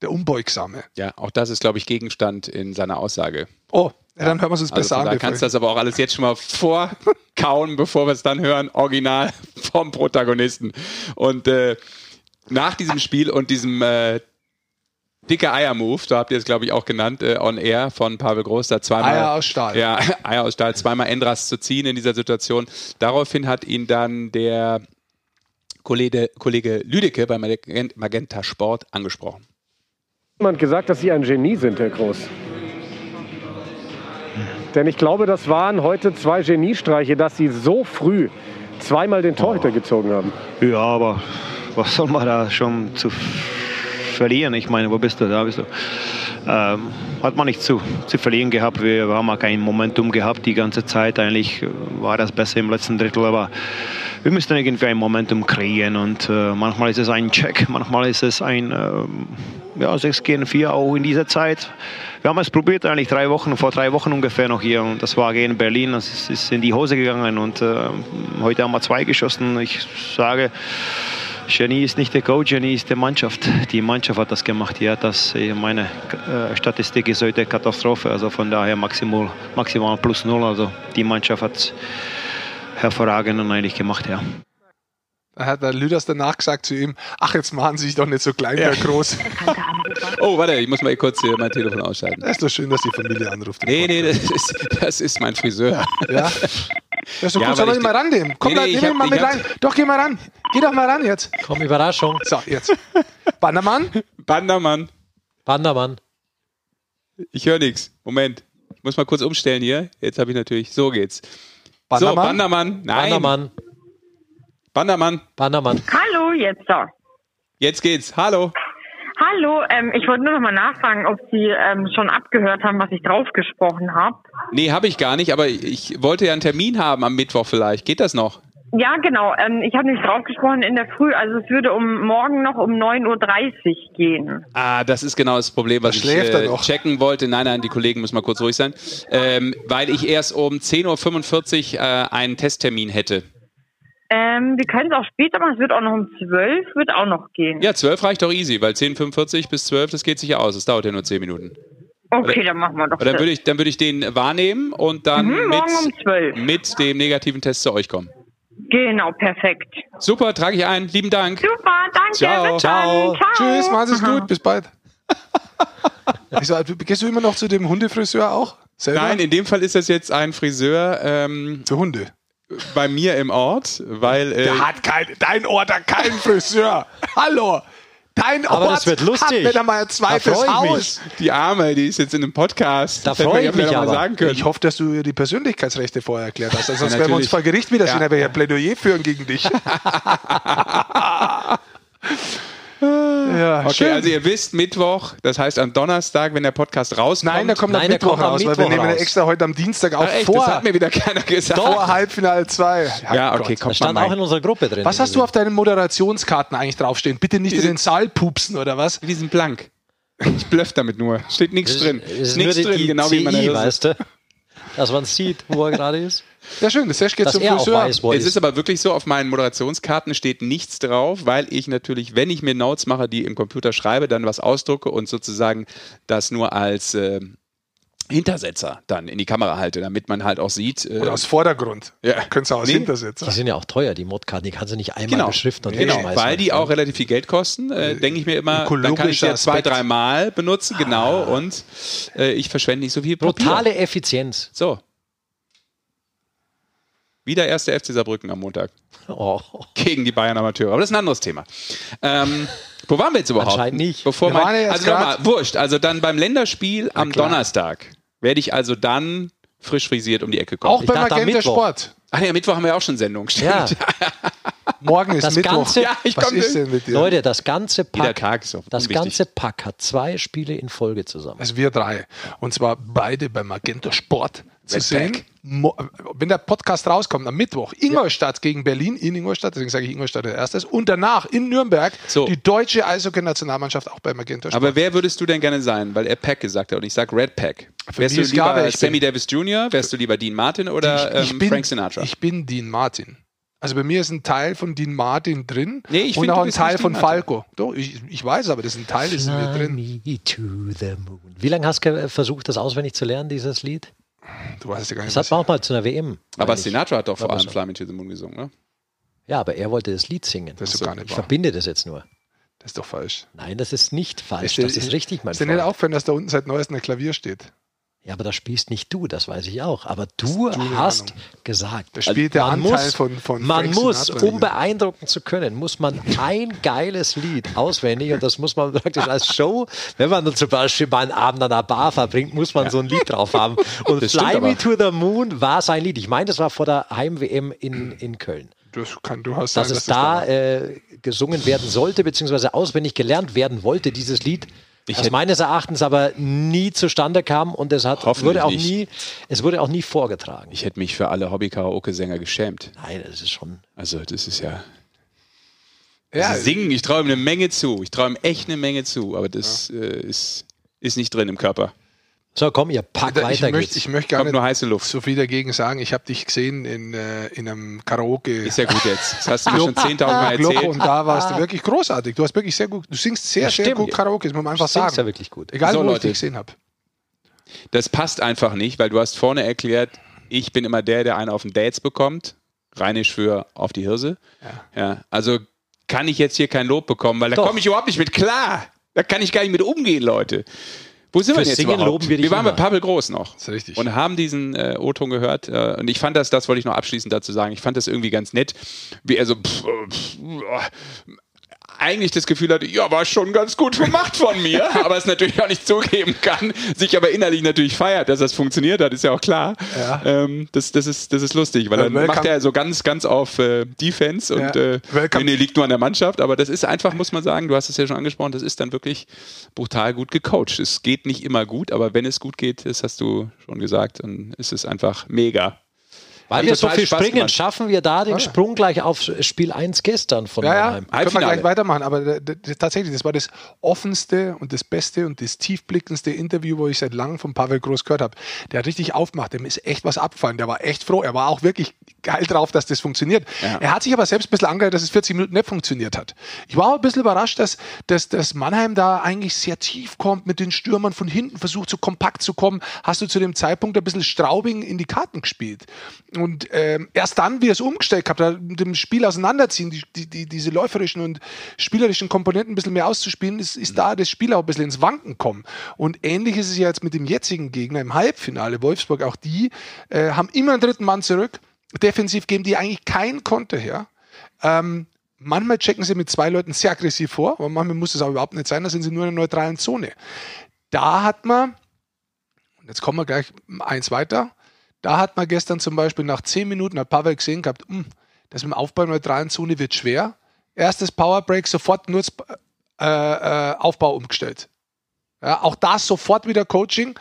Der Unbeugsame. Ja, auch das ist, glaube ich, Gegenstand in seiner Aussage. Oh, ja, dann hören wir es uns Also besser an. da kannst du das aber auch alles jetzt schon mal vorkauen, bevor wir es dann hören, original [LAUGHS] vom Protagonisten. Und äh, nach diesem Spiel und diesem äh, dicke Eier-Move, so habt ihr es, glaube ich, auch genannt, äh, on air von Pavel Groß, da zweimal Eier aus Stahl. Ja, [LAUGHS] Eier aus Stahl, zweimal Endras zu ziehen in dieser Situation. Daraufhin hat ihn dann der Kollege, Kollege Lüdecke bei Magent- Magenta Sport angesprochen. jemand gesagt, dass Sie ein Genie sind, Herr Groß. Denn ich glaube, das waren heute zwei Geniestreiche, dass Sie so früh zweimal den Torhüter gezogen haben. Ja, aber was soll man da schon zu verlieren? Ich meine, wo bist du? Da bist du. Ähm, hat man nicht zu, zu verlieren gehabt. Wir haben auch kein Momentum gehabt die ganze Zeit. Eigentlich äh, war das besser im letzten Drittel, aber wir müssen irgendwie ein Momentum kreieren und äh, manchmal ist es ein Check, manchmal ist es ein ähm, ja, 6 gegen 4 auch in dieser Zeit. Wir haben es probiert eigentlich drei Wochen, vor drei Wochen ungefähr noch hier und das war gegen Berlin, das ist, ist in die Hose gegangen und äh, heute haben wir zwei geschossen. Ich sage, Genie ist nicht der Coach, Genie ist die Mannschaft. Die Mannschaft hat das gemacht. Hat das, äh, meine äh, Statistik ist heute Katastrophe. Also von daher maximal, maximal plus null. Also die Mannschaft hat hervorragend und eigentlich gemacht, ja. Da hat der Lüders danach gesagt zu ihm, ach, jetzt machen Sie sich doch nicht so klein, der Groß. [LAUGHS] Oh, warte, ich muss mal kurz hier mein Telefon ausschalten. Das ist doch schön, dass die Familie anruft. Nee, nee, das ist, das ist mein Friseur. Ja. Das [LAUGHS] ist doch Ja, gut, soll man ihn ich- mal rannehmen. Komm, Nee, nee, nee, ich nehm ihn hab- mal mit rein. Doch, geh mal ran. Geh doch mal ran jetzt. Komm, Überraschung. So, jetzt. Bannermann? Bandermann. Bandermann. Ich höre nichts. Moment. Ich muss mal kurz umstellen hier. Jetzt habe ich natürlich. So geht's. So, Bannermann? Bandermann. Nein. Bandermann. Bandermann. Bandermann. Hallo, jetzt da. Jetzt geht's. Hallo. Hallo, ähm, ich wollte nur noch mal nachfragen, ob Sie ähm, schon abgehört haben, was ich draufgesprochen habe. Nee, habe ich gar nicht, aber ich wollte ja einen Termin haben am Mittwoch vielleicht. Geht das noch? Ja, genau. Ähm, ich habe nicht draufgesprochen in der Früh. Also es würde um morgen noch um 9.30 Uhr gehen. Ah, das ist genau das Problem, was Da ich äh, checken wollte. Nein, nein, die Kollegen müssen mal kurz ruhig sein. Ähm, weil ich erst um 10.45 Uhr äh, einen Testtermin hätte. Ähm, wir können es auch später machen. Es wird auch noch um 12 wird auch noch gehen. Ja, 12 reicht doch easy, weil 10.45 bis 12, das geht sicher aus. Das dauert ja nur 10 Minuten. okay, dann machen wir doch Aber dann würde ich, dann würde ich den wahrnehmen und dann Mhm, morgen um mit, 12. mit dem negativen Test zu euch kommen. Genau, perfekt. Super, trage ich ein. Lieben Dank. Super, danke. Ciao. Bis Ciao. Dann. Ciao. Tschüss, machen Sie es gut. [LAUGHS] Bis bald. [LAUGHS] Ich so, gehst du immer noch zu dem Hundefriseur auch? Selber? Nein, in dem Fall ist das jetzt ein Friseur ähm, Für Hunde. Bei mir im Ort, weil äh, Der hat kein, dein Ort hat keinen Friseur. Hallo. Dein Aber Ort das wird lustig. hat wieder mal ein zweites Haus. die Arme, die ist jetzt in einem Podcast. Da Das hätte freu man ich mich aber. sagen können. Ich hoffe, dass du ihr die Persönlichkeitsrechte vorher erklärt hast. Also sonst werden wir uns vor Gericht wiedersehen, Ja. aber ja Plädoyer führen gegen dich. [LAUGHS] [LAUGHS] ja, Okay, schön. also ihr wisst, Mittwoch, das heißt am Donnerstag, wenn der Podcast rauskommt. Nein, der kommt am Nein, der Mittwoch kommt am raus, weil wir Mittwoch nehmen ja raus. extra heute am Dienstag auf Ach, echt, vor, das hat mir wieder keiner gesagt. vor Halbfinale 2. ja, okay, Das kommt stand mal auch in unserer Gruppe drin. Was hast du auf deinen Moderationskarten eigentlich draufstehen? Bitte nicht in den Saal pupsen oder was? Die sind blank. Ich blöff damit nur. Steht nichts drin. Es ist nichts drin, die genau wie in meiner CI, Hose. weißt du? Dass man sieht, wo er gerade ist. Ja, schön. Das Sesh geht Dass zum Friseur. weiß, Es ist. ist aber wirklich so, auf meinen Moderationskarten steht nichts drauf, weil ich natürlich, wenn ich mir Notes mache, die im Computer schreibe, dann was ausdrucke und sozusagen das nur als äh, Hintersetzer dann in die Kamera halte, damit man halt auch sieht. Äh, Oder aus Vordergrund. Ja. Könntest du auch aus Nee. Hintersetzer. Die sind ja auch teuer, die Modkarten. Die kannst du nicht einmal Genau, beschriften und genau wegschmeißen. weil die auch relativ viel Geld kosten, äh, denke ich mir immer, dann kann ich sie ja zwei, dreimal benutzen, genau, und äh, ich verschwende nicht so viel Papier. Brutale Effizienz. So. Wieder erste FC Saarbrücken am Montag Oh. gegen die Bayern Amateure. Aber das ist ein anderes Thema. Ähm, wo waren wir jetzt überhaupt? Anscheinend nicht. Bevor Wir mein, also nochmal, wurscht. Also dann beim Länderspiel am klar. Donnerstag werde ich also dann frisch frisiert um die Ecke kommen. Auch Ich bei Magenta Mittwoch. Sport. Ach ja, Mittwoch haben wir ja auch schon Sendung. Stimmt. Ja, Morgen ist Das Mittwoch. Ganze- Ja, ich Was ist mit. denn mit dir? Leute, das ganze Pack, Tag ist doch das ganze Pack hat zwei Spiele in Folge zusammen. Also wir drei. Und zwar beide bei Magenta Sport. Zu sehen, wenn der Podcast rauskommt am Mittwoch, Ingolstadt gegen Berlin, in Ingolstadt, deswegen sage ich Ingolstadt als erstes, und danach in Nürnberg So. die deutsche Eishockey-Nationalmannschaft auch bei Magenta Sport. Aber wer würdest du denn gerne sein? Weil er Pack gesagt hat und ich sag Red Pack. Für Wärst mich du lieber ich Sammy bin. Davis Jr., wärst du lieber Dean Martin oder ich, ich ähm, bin, Frank Sinatra? Ich bin Dean Martin. Also bei mir ist ein Teil von Dean Martin drin Nee, ich und find, auch ein Teil von. Falco. Doch, ich, ich weiß aber, das ist ein Teil, das ist in mir drin. me to the moon. Wie lange hast du versucht, das auswendig zu lernen, dieses Lied? Du weißt ja gar nicht, Das hat man auch mal zu einer WM. aber. Sinatra hat doch vor allem. Fly Me to the Moon gesungen, ne? Ja, aber er wollte das Lied singen. das ist doch gar nicht ich wahr. verbinde das jetzt nur. Das ist doch falsch. Nein, das ist nicht falsch. dir- Das ist richtig, mein Ist dir nicht Freund. auffallen, dass da unten seit neuestem ein Klavier steht? Ja, aber das spielst nicht du, das weiß ich auch. Aber du hast Ahnung. gesagt, Da spielt der man Anteil muss, von, von man muss, um beeindrucken zu können, muss man ein geiles Lied auswendig und das muss man praktisch als Show, wenn man dann zum Beispiel mal einen Abend an der Bar verbringt, muss man so ein Lied drauf haben. Und Das Fly Me to the Moon war sein Lied. Ich meine, das war vor der Heim-WM in, in Köln. Das kann durchaus Dass sein, es da war. äh, gesungen werden sollte, beziehungsweise auswendig gelernt werden wollte, dieses Lied. Das hätte- meines Erachtens aber nie zustande kam und es hat, wurde auch nicht. nie, es wurde auch nie vorgetragen. Ich hätte mich für alle Hobby-Karaoke-Sänger geschämt. Nein, das ist schon. Also das ist ja... ja, Also singen, ich traue ihm eine Menge zu. Ich traue ihm echt eine Menge zu, aber das äh, ist, ist nicht drin im Körper. So, komm, ihr packt ich, weiter möchte, geht's. ich möchte gar Kommt nicht nur heiße Luft. so viel dagegen sagen. Ich habe dich gesehen in, äh, in einem Karaoke. Ist ja gut jetzt. Das hast du mir schon 10.000 Mal Club erzählt. und da warst du wirklich großartig. Du hast wirklich sehr gut, du singst sehr, Ja, sehr stimmt. gut Karaoke, das muss man einfach Du singst sagen. ja wirklich gut. Egal, So, wo ich Leute. dich gesehen habe. Das passt einfach nicht, weil du hast vorne erklärt, ich bin immer der, der einen auf den Dates bekommt. Rheinisch für auf die Hirse. Ja. also kann ich jetzt hier kein Lob bekommen, weil da Doch. komme ich überhaupt nicht mit klar. Da kann ich gar nicht mit umgehen, Leute. Wo sind wir denn jetzt Singen überhaupt? loben wir dich waren bei immer. Pavel Groß noch. Das ist richtig. Und haben diesen äh, O-Ton gehört. Äh, und ich fand das, das wollte ich noch abschließend dazu sagen, ich fand das irgendwie ganz nett, wie er so pff, äh, pff, äh, eigentlich das Gefühl hatte, ja, war schon ganz gut gemacht von mir, [LAUGHS] aber es natürlich auch nicht zugeben kann, sich aber innerlich natürlich feiert, dass das funktioniert hat, ist ja auch klar. Ja. Ähm, das, das, ist, das ist lustig, weil Äh, dann welcome- macht er so ganz, ganz auf äh, Defense und Ja. äh, nee, liegt nur an der Mannschaft, aber das ist einfach, muss man sagen, du hast es ja schon angesprochen, das ist dann wirklich brutal gut gecoacht. Es geht nicht immer gut, aber wenn es gut geht, das hast du schon gesagt, dann ist es einfach mega. Weil wir so viel Spaß springen, gemacht. schaffen wir da den Sprung gleich auf Spiel 1 gestern von Ja, ja, Mannheim. können wir gleich weitermachen. Aber tatsächlich, das war das offenste und das beste und das tiefblickendste Interview, wo ich seit langem von Pavel Groß gehört habe. Der hat richtig aufgemacht, dem ist echt was abgefallen. Der war echt froh. Er war auch wirklich geil drauf, dass das funktioniert. Ja. Er hat sich aber selbst ein bisschen angehört, dass es 40 Minuten nicht funktioniert hat. Ich war auch ein bisschen überrascht, dass, dass, dass Mannheim da eigentlich sehr tief kommt, mit den Stürmern von hinten versucht, so kompakt zu kommen. Hast du zu dem Zeitpunkt ein bisschen Straubing in die Karten gespielt. Und ähm, erst dann, wie er es umgestellt hat, mit dem Spiel auseinanderziehen, die, die, die, diese läuferischen und spielerischen Komponenten ein bisschen mehr auszuspielen, ist, ist da das Spiel auch ein bisschen ins Wanken kommen. Und ähnlich ist es ja jetzt mit dem jetzigen Gegner im Halbfinale, Wolfsburg, auch die äh, haben immer einen dritten Mann zurück. Defensiv geben die eigentlich keinen Konter her. Ähm, manchmal checken sie mit zwei Leuten sehr aggressiv vor, aber manchmal muss es auch überhaupt nicht sein, da sind sie nur in einer neutralen Zone. Da hat man, und jetzt kommen wir gleich eins weiter, da hat man gestern zum Beispiel nach zehn Minuten, hat Pavel gesehen gehabt, hm, das mit dem Aufbau in der neutralen Zone wird schwer. Erstes Powerbreak, sofort nur äh, äh, Aufbau umgestellt. Ja, auch das sofort wieder Coaching,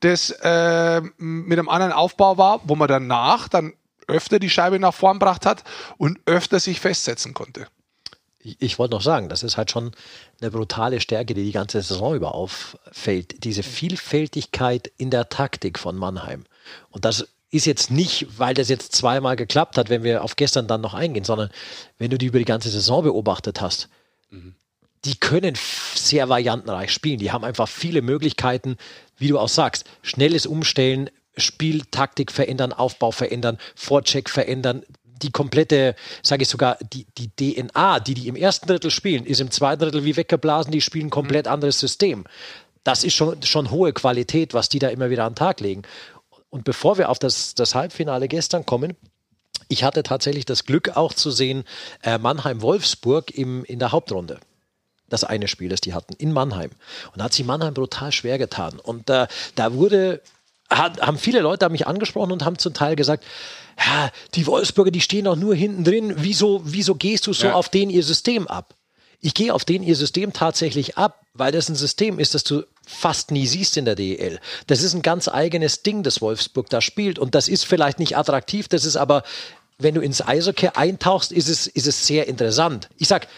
das äh, mit einem anderen Aufbau war, wo man danach dann öfter die Scheibe nach vorn gebracht hat und öfter sich festsetzen konnte. Ich, ich wollte noch sagen, das ist halt schon eine brutale Stärke, die die ganze Saison über auffällt. Diese Vielfältigkeit in der Taktik von Mannheim. Und das ist jetzt nicht, weil das jetzt zweimal geklappt hat, wenn wir auf gestern dann noch eingehen, sondern wenn du die über die ganze Saison beobachtet hast. Die können sehr variantenreich spielen. Die haben einfach viele Möglichkeiten, wie du auch sagst, schnelles Umstellen, Spieltaktik verändern, Aufbau verändern, Vorcheck verändern. Die komplette, sage ich sogar, die, die DNA, die die im ersten Drittel spielen, ist im zweiten Drittel wie weggeblasen. Die spielen ein komplett anderes System. Das ist schon, schon hohe Qualität, was die da immer wieder an den Tag legen. Und bevor wir auf das, das Halbfinale gestern kommen, ich hatte tatsächlich das Glück auch zu sehen, äh, Mannheim-Wolfsburg im, in der Hauptrunde. Das eine Spiel, das die hatten, in Mannheim. Und da hat sich Mannheim brutal schwer getan. Und äh, da wurde, hat, haben viele Leute haben mich angesprochen und haben zum Teil gesagt, ja, die Wolfsburger, die stehen doch nur hinten drin. Wieso, wieso gehst du so Ja. auf den ihr System ab? Ich gehe auf den ihr System tatsächlich ab, weil das ein System ist, das du fast nie siehst in der DEL. Das ist ein ganz eigenes Ding, das Wolfsburg da spielt. Und das ist vielleicht nicht attraktiv, das ist aber, wenn du ins Eishockey eintauchst, ist es, ist es sehr interessant. Ich sag,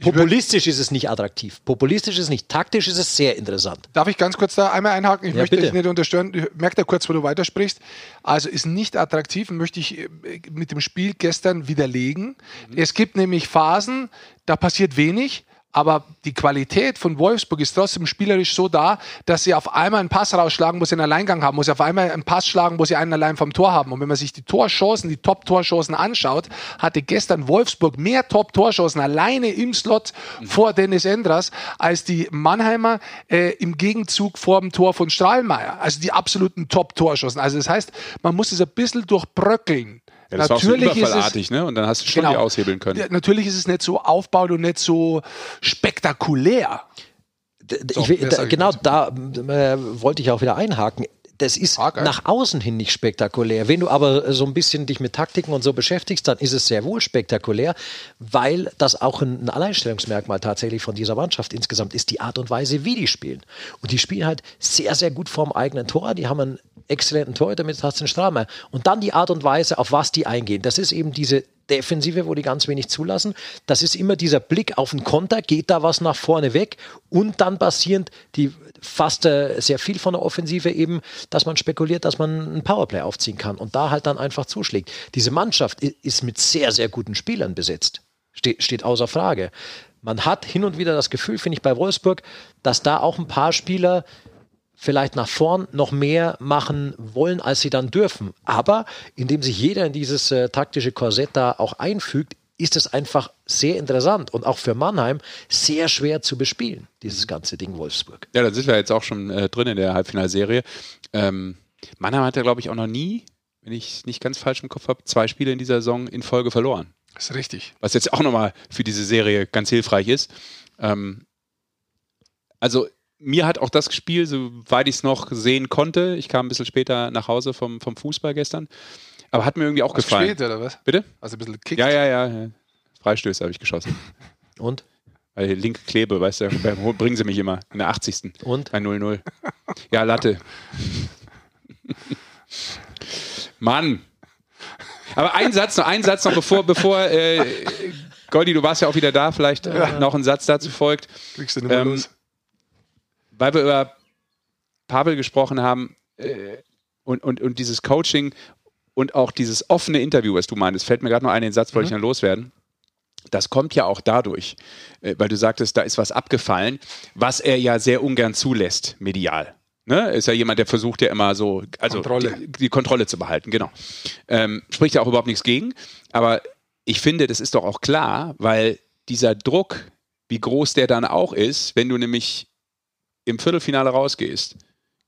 Populistisch ist es nicht attraktiv. Populistisch ist es nicht. Taktisch ist es sehr interessant. Darf ich ganz kurz da einmal einhaken? Ich Ja, möchte bitte. dich nicht unterstören. Merk da kurz, wo du weitersprichst. Also ist nicht attraktiv, möchte ich äh, mit dem Spiel gestern widerlegen. Es gibt nämlich Phasen, da passiert wenig. Aber die Qualität von Wolfsburg ist trotzdem spielerisch so da, dass sie auf einmal einen Pass rausschlagen, wo sie einen Alleingang haben, wo sie auf einmal einen Pass schlagen, wo sie einen allein vom Tor haben. Und wenn man sich die Torchancen, die Top-Torchancen anschaut, hatte gestern Wolfsburg mehr Top-Torchancen alleine im Slot vor Dennis Endras als die Mannheimer äh, im Gegenzug vor dem Tor von Strahlmeier. Also die absoluten Top-Torchancen. Also das heißt, man muss es ein bisschen durchbröckeln. Ja, das war auch so überfallartig, ne? Und dann hast du schon Genau. die aushebeln können. Natürlich ist es nicht so aufbauend und nicht so spektakulär. D- So, ich da, genau da äh, wollte ich auch wieder einhaken. Das ist geil. nach außen hin nicht spektakulär. Wenn du aber äh, so ein bisschen dich mit Taktiken und so beschäftigst, dann ist es sehr wohl spektakulär, weil das auch ein, ein Alleinstellungsmerkmal tatsächlich von dieser Mannschaft insgesamt ist, die Art und Weise, wie die spielen. Und die spielen halt sehr, sehr gut vorm eigenen Tor. Die haben einen exzellenten Torhüter mit Tasten Strahlmeier. Und dann die Art und Weise, auf was die eingehen. Das ist eben diese Defensive, wo die ganz wenig zulassen. Das ist immer dieser Blick auf den Konter, geht da was nach vorne weg und dann basierend die fast äh, sehr viel von der Offensive eben, dass man spekuliert, dass man ein Powerplay aufziehen kann und da halt dann einfach zuschlägt. Diese Mannschaft ist mit sehr, sehr guten Spielern besetzt. Ste steht außer Frage. Man hat hin und wieder das Gefühl, finde ich, bei Wolfsburg, dass da auch ein paar Spieler vielleicht nach vorn noch mehr machen wollen, als sie dann dürfen. Aber indem sich jeder in dieses äh, taktische Korsett da auch einfügt, ist es einfach sehr interessant und auch für Mannheim sehr schwer zu bespielen, dieses ganze Ding Wolfsburg. Ja, da sind wir jetzt auch schon äh, drin in der Halbfinalserie. Ähm, Mannheim hat ja, glaube ich, auch noch nie, wenn ich es nicht ganz falsch im Kopf habe, zwei Spiele in dieser Saison in Folge verloren. Das ist richtig. Was jetzt auch nochmal für diese Serie ganz hilfreich ist. Ähm, also mir hat auch das Spiel, soweit ich es noch sehen konnte, ich kam ein bisschen später nach Hause vom, vom Fußball gestern, aber hat mir irgendwie auch Was gefallen. spät, oder was? Bitte? Also ein bisschen gekickt. Ja, ja, ja. ja. Freistöße habe ich geschossen. [LAUGHS] Und? Weil die linke Klebe, weißt du, da bringen sie mich immer in der 80. Und? Bei 0-0. Ja, Latte. Mann. Aber ein Satz noch, ein Satz noch, bevor, bevor äh, Goldi, du warst ja auch wieder da, vielleicht äh, noch ein Satz dazu folgt. Kriegst du Ähm, los. Weil wir über Pavel gesprochen haben äh, und, und, und dieses Coaching und auch dieses offene Interview, was du meinst, fällt mir gerade noch einen Satz, wollte ich dann loswerden. Das kommt ja auch dadurch, äh, weil du sagtest, da ist was abgefallen, was er ja sehr ungern zulässt, medial. Ne? Ist ja jemand, der versucht ja immer so, also Kontrolle. Die, die Kontrolle zu behalten, genau. Ähm, spricht ja auch überhaupt nichts gegen. Aber ich finde, das ist doch auch klar, weil dieser Druck, wie groß der dann auch ist, wenn du nämlich im Viertelfinale rausgehst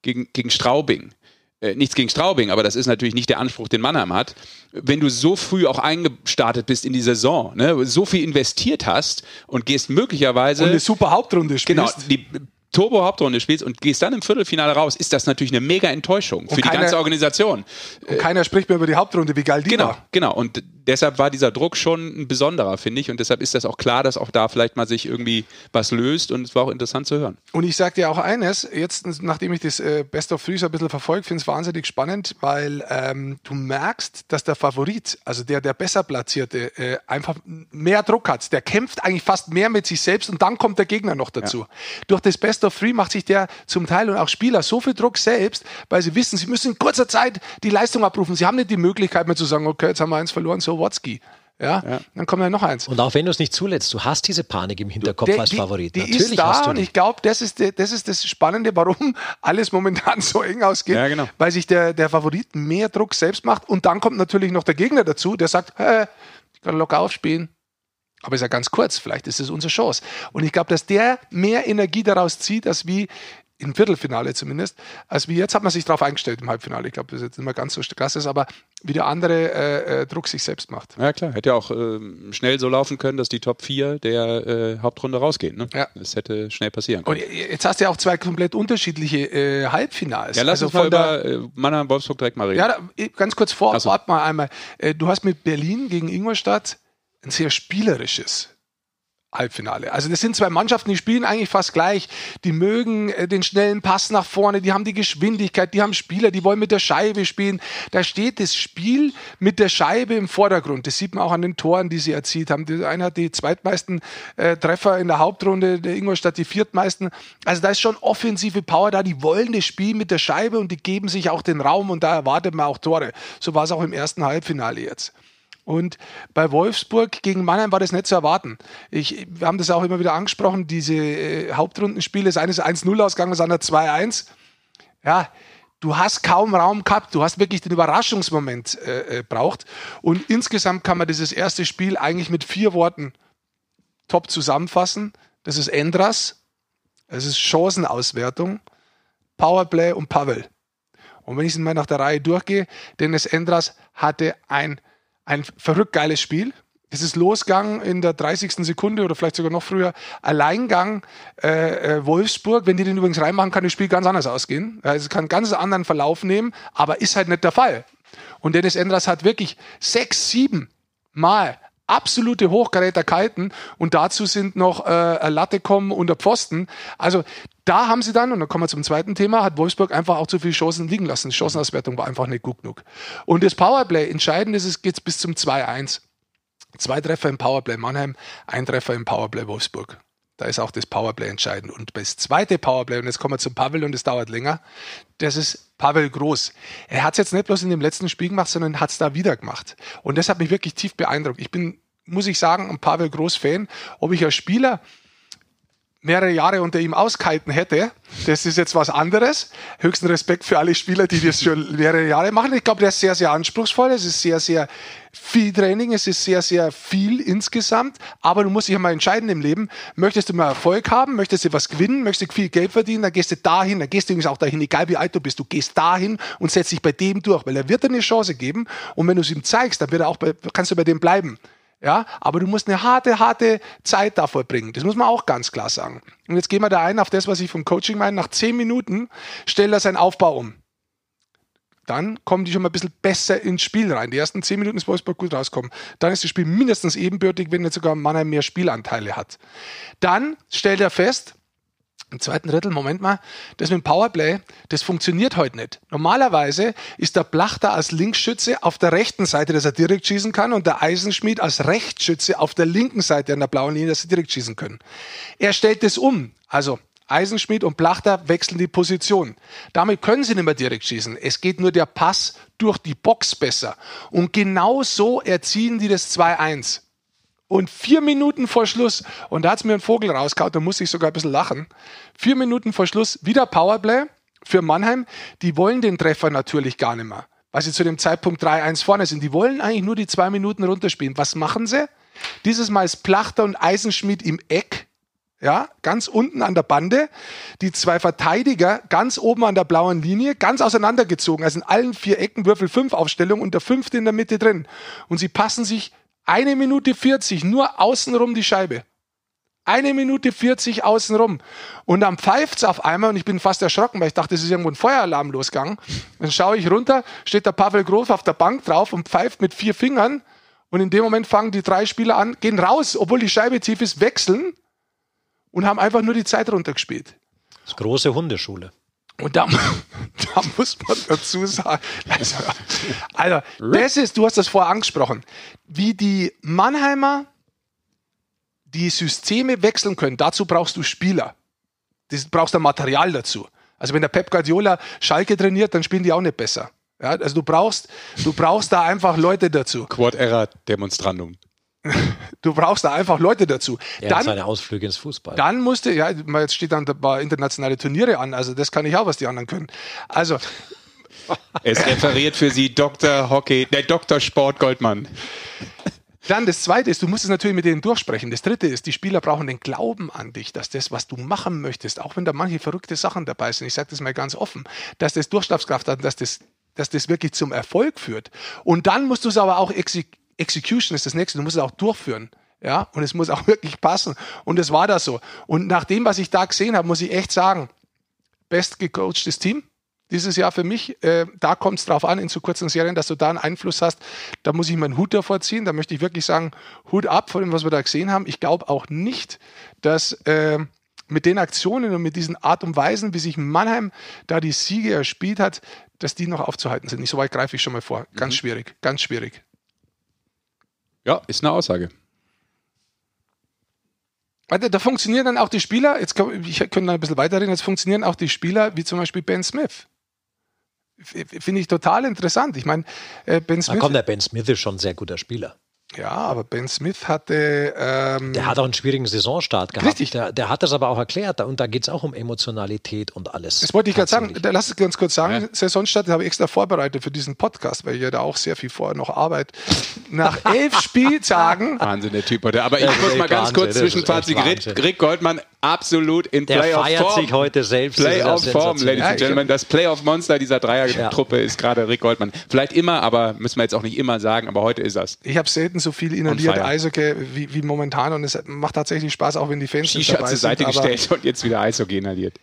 gegen, gegen Straubing. Äh, nichts gegen Straubing, aber das ist natürlich nicht der Anspruch, den Mannheim hat. Wenn du so früh auch eingestartet bist in die Saison, ne, so viel investiert hast und gehst möglicherweise Und eine super Hauptrunde spielst. genau die Turbo-Hauptrunde spielst und gehst dann im Viertelfinale raus, ist das natürlich eine mega Enttäuschung für die keiner- ganze Organisation. Und keiner spricht mehr über die Hauptrunde, wie geil die Genau, war. genau. Und deshalb war dieser Druck schon ein besonderer, finde ich. Und deshalb ist das auch klar, dass auch da vielleicht mal sich irgendwie was löst. Und es war auch interessant zu hören. Und ich sage dir auch eines, jetzt nachdem ich das äh, Best of Three so ein bisschen verfolgt, finde ich es wahnsinnig spannend, weil ähm, du merkst, dass der Favorit, also der, der besser platzierte, äh, einfach mehr Druck hat. Der kämpft eigentlich fast mehr mit sich selbst und dann kommt der Gegner noch dazu. Durch das Best of Three macht sich der zum Teil und auch Spieler so viel Druck selbst, weil sie wissen, sie müssen in kurzer Zeit die Leistung abrufen. Sie haben nicht die Möglichkeit mehr zu sagen, okay, jetzt haben wir eins verloren, so Watzki. Ja, dann kommt ja noch eins. Und auch wenn du es nicht zulässt, du hast diese Panik im Hinterkopf Der- als die, Favorit. Die Natürlich ist da hast du und ich glaube, das ist, de- das ist das Spannende, warum [LAUGHS] alles momentan so eng ausgeht. Ja, genau. Weil sich der, der Favorit mehr Druck selbst macht und dann kommt natürlich noch der Gegner dazu, der sagt, hey, ich kann locker aufspielen. Aber ist ja ganz kurz, vielleicht ist es unsere Chance. Und ich glaube, dass der mehr Energie daraus zieht, als wie im Viertelfinale zumindest, als wie jetzt hat man sich darauf eingestellt im Halbfinale. Ich glaube, das ist jetzt nicht mehr ganz so krass ist, aber wie der andere äh, äh, Druck sich selbst macht. Ja, klar. Hätte ja auch ähm, schnell so laufen können, dass die Top 4 der äh, Hauptrunde rausgehen. Ne? Ja. Das hätte schnell passieren Und können. jetzt hast du ja auch zwei komplett unterschiedliche äh, Halbfinals. Ja, lass Also uns mal der- über äh, Mannheim Wolfsburg direkt mal reden. Ja, da, ganz kurz vor, so. vorab mal einmal. Äh, Du hast mit Berlin gegen Ingolstadt ein sehr spielerisches, Halbfinale. Also das sind zwei Mannschaften, die spielen eigentlich fast gleich. Die mögen äh, den schnellen Pass nach vorne, die haben die Geschwindigkeit, die haben Spieler, die wollen mit der Scheibe spielen. Da steht das Spiel mit der Scheibe im Vordergrund. Das sieht man auch an den Toren, die sie erzielt haben. Der eine hat die zweitmeisten äh, Treffer in der Hauptrunde, der Ingolstadt die viertmeisten. Also da ist schon offensive Power da. Die wollen das Spiel mit der Scheibe und die geben sich auch den Raum und da erwartet man auch Tore. So war es auch im ersten Halbfinale jetzt. Und bei Wolfsburg gegen Mannheim war das nicht zu erwarten. Ich, wir haben das auch immer wieder angesprochen, diese äh, Hauptrundenspiele, das eine ist 1-0 ausgegangen, das andere 2-1. Ja, du hast kaum Raum gehabt, du hast wirklich den Überraschungsmoment äh, äh, braucht. Und insgesamt kann man dieses erste Spiel eigentlich mit vier Worten top zusammenfassen. Das ist Endras, es ist Chancenauswertung, Powerplay und Pavel. Und wenn ich es mal nach der Reihe durchgehe, Dennis Endras hatte ein ein verrückt geiles Spiel. Es ist losgegangen in der 30. Sekunde oder vielleicht sogar noch früher. Alleingang äh, äh, Wolfsburg. Wenn die den übrigens reinmachen, kann das Spiel ganz anders ausgehen. Also es kann einen ganz anderen Verlauf nehmen, aber ist halt nicht der Fall. Und Dennis Endras hat wirklich sechs, sieben Mal absolute Hochkaräterkeiten und dazu sind noch äh, Latte kommen und der Pfosten. Also da haben sie dann, und dann kommen wir zum zweiten Thema, hat Wolfsburg einfach auch zu viele Chancen liegen lassen. Die Chancenauswertung war einfach nicht gut genug. Und das Powerplay, entscheidend ist, es geht bis zum 2-1. Zwei Treffer im Powerplay Mannheim, ein Treffer im Powerplay Wolfsburg. Da ist auch das Powerplay entscheidend. Und das zweite Powerplay, und jetzt kommen wir zum Pavel und es dauert länger, das ist Pavel Groß. Er hat es jetzt nicht bloß in dem letzten Spiel gemacht, sondern hat es da wieder gemacht. Und das hat mich wirklich tief beeindruckt. Ich bin, muss ich sagen, ein Pavel Groß Fan. Ob ich als Spieler mehrere Jahre unter ihm ausgehalten hätte, das ist jetzt was anderes. Höchsten Respekt für alle Spieler, die das schon [LAUGHS] mehrere Jahre machen. Ich glaube, der ist sehr, sehr anspruchsvoll. Es ist sehr, sehr viel Training. Es ist sehr, sehr viel insgesamt. Aber du musst dich einmal entscheiden im Leben. Möchtest du mal Erfolg haben? Möchtest du was gewinnen? Möchtest du viel Geld verdienen? Dann gehst du dahin. Dann gehst du übrigens auch dahin, egal wie alt du bist. Du gehst dahin und setzt dich bei dem durch, weil er wird dir eine Chance geben. Und wenn du es ihm zeigst, dann wird er auch bei, kannst du bei dem bleiben. Ja, aber du musst eine harte, harte Zeit davor bringen. Das muss man auch ganz klar sagen. Und jetzt gehen wir da ein auf das, was ich vom Coaching meine. Nach zehn Minuten stellt er seinen Aufbau um. Dann kommen die schon mal ein bisschen besser ins Spiel rein. Die ersten zehn Minuten ist Wolfsburg gut rauskommen. Dann ist das Spiel mindestens ebenbürtig, wenn jetzt sogar Mannheim mehr Spielanteile hat. Dann stellt er fest, im zweiten Drittel, Moment mal, das mit dem Powerplay, das funktioniert heute nicht. Normalerweise ist der Plachter als Linksschütze auf der rechten Seite, dass er direkt schießen kann, und der Eisenschmied als Rechtsschütze auf der linken Seite an der blauen Linie, dass sie direkt schießen können. Er stellt das um. Also Eisenschmied und Plachter wechseln die Position. Damit können sie nicht mehr direkt schießen. Es geht nur der Pass durch die Box besser. Und genau so erzielen die das 2-1. Und vier Minuten vor Schluss, und da hat es mir ein Vogel rausgehauen, da muss ich sogar ein bisschen lachen. Vier Minuten vor Schluss wieder Powerplay für Mannheim. Die wollen den Treffer natürlich gar nicht mehr, weil sie zu dem Zeitpunkt 3-1 vorne sind. Die wollen eigentlich nur die zwei Minuten runterspielen. Was machen sie? Dieses Mal ist Plachter und Eisenschmied im Eck. Ja, ganz unten an der Bande. Die zwei Verteidiger ganz oben an der blauen Linie, ganz auseinandergezogen. Also in allen vier Ecken Würfel 5 Aufstellung und der fünfte in der Mitte drin. Und sie passen sich eine Minute 40, nur außenrum die Scheibe. Eine Minute 40 außenrum. Und dann pfeift es auf einmal und ich bin fast erschrocken, weil ich dachte, es ist irgendwo ein Feueralarm losgegangen. Dann schaue ich runter, steht der Pavel Groß auf der Bank drauf und pfeift mit vier Fingern. Und in dem Moment fangen die drei Spieler an, gehen raus, obwohl die Scheibe tief ist, wechseln und haben einfach nur die Zeit runtergespielt. Das große Hundeschule. Und da, [LAUGHS] da, muss man dazu sagen, also, also, das ist, du hast das vorher angesprochen, wie die Mannheimer die Systeme wechseln können. Dazu brauchst du Spieler. Du brauchst ein Material dazu. Also wenn der Pep Guardiola Schalke trainiert, dann spielen die auch nicht besser. Ja, also du brauchst, du brauchst da einfach Leute dazu. Quod era demonstrandum. Du brauchst da einfach Leute dazu. Er dann seine Ausflüge ins Fußball. Dann musste, ja, jetzt steht dann ein paar internationale Turniere an, also das kann ich auch, was die anderen können. Also. [LAUGHS] Es referiert für Sie Dr. Hockey, der Dr. Sport Goldmann. Dann das zweite ist, du musst es natürlich mit denen durchsprechen. Das dritte ist, die Spieler brauchen den Glauben an dich, dass das, was du machen möchtest, auch wenn da manche verrückte Sachen dabei sind, ich sage das mal ganz offen, dass das Durchschlagskraft hat, dass das, dass das wirklich zum Erfolg führt. Und dann musst du es aber auch exekutieren Execution ist das nächste. Du musst es auch durchführen. Ja, und es muss auch [LAUGHS] wirklich passen. Und es war das so. Und nach dem, was ich da gesehen habe, muss ich echt sagen, best gecoachtes Team. dieses Jahr für mich. Äh, da kommt es drauf an, in so kurzen Serien, dass du da einen Einfluss hast. Da muss ich meinen Hut davor ziehen. Da möchte ich wirklich sagen, Hut ab von dem, was wir da gesehen haben. Ich glaube auch nicht, dass äh, mit den Aktionen und mit diesen Art und Weisen, wie sich Mannheim da die Siege erspielt hat, dass die noch aufzuhalten sind. Nicht so weit greife ich schon mal vor. Ganz schwierig, ganz schwierig. Ja, ist eine Aussage. Warte, da funktionieren dann auch die Spieler, jetzt kann, ich könnte noch ein bisschen weiterreden, jetzt funktionieren auch die Spieler, wie zum Beispiel Ben Smith. Finde ich total interessant. Ich meine, äh, Ben Da Smith. kommt der Ben Smith ist schon ein sehr guter Spieler. Ja, aber Ben Smith hatte. Ähm, Der hat auch einen schwierigen Saisonstart gehabt. Richtig. Der, der hat das aber auch erklärt. Und da geht es auch um Emotionalität und alles. Das wollte ich gerade sagen. Da Lass es ganz kurz sagen. Saisonstart habe ich extra vorbereitet für diesen Podcast, weil ich ja da auch sehr viel vorher noch arbeite. Nach elf [LAUGHS] Spieltagen. Wahnsinn, der Typ heute. Aber ich muss mal ganz Wahnsinn, kurz Zwischenfazit. Rick, Goldmann absolut in Der Playoff feiert Form. sich heute selbst. Das ist ja Playoff Form, sensationell. Ladies Ja, and Gentlemen. Das Playoff-Monster dieser Dreiertruppe ist gerade Rick Goldmann. Vielleicht immer, aber müssen wir jetzt auch nicht immer sagen, aber heute ist das. Ich habe selten so viel inhaliert. Eishockey wie, wie momentan und es macht tatsächlich Spaß, auch wenn die Fans nicht dabei zur Seite sind. aber gestellt und jetzt wieder Eishockey inhaliert.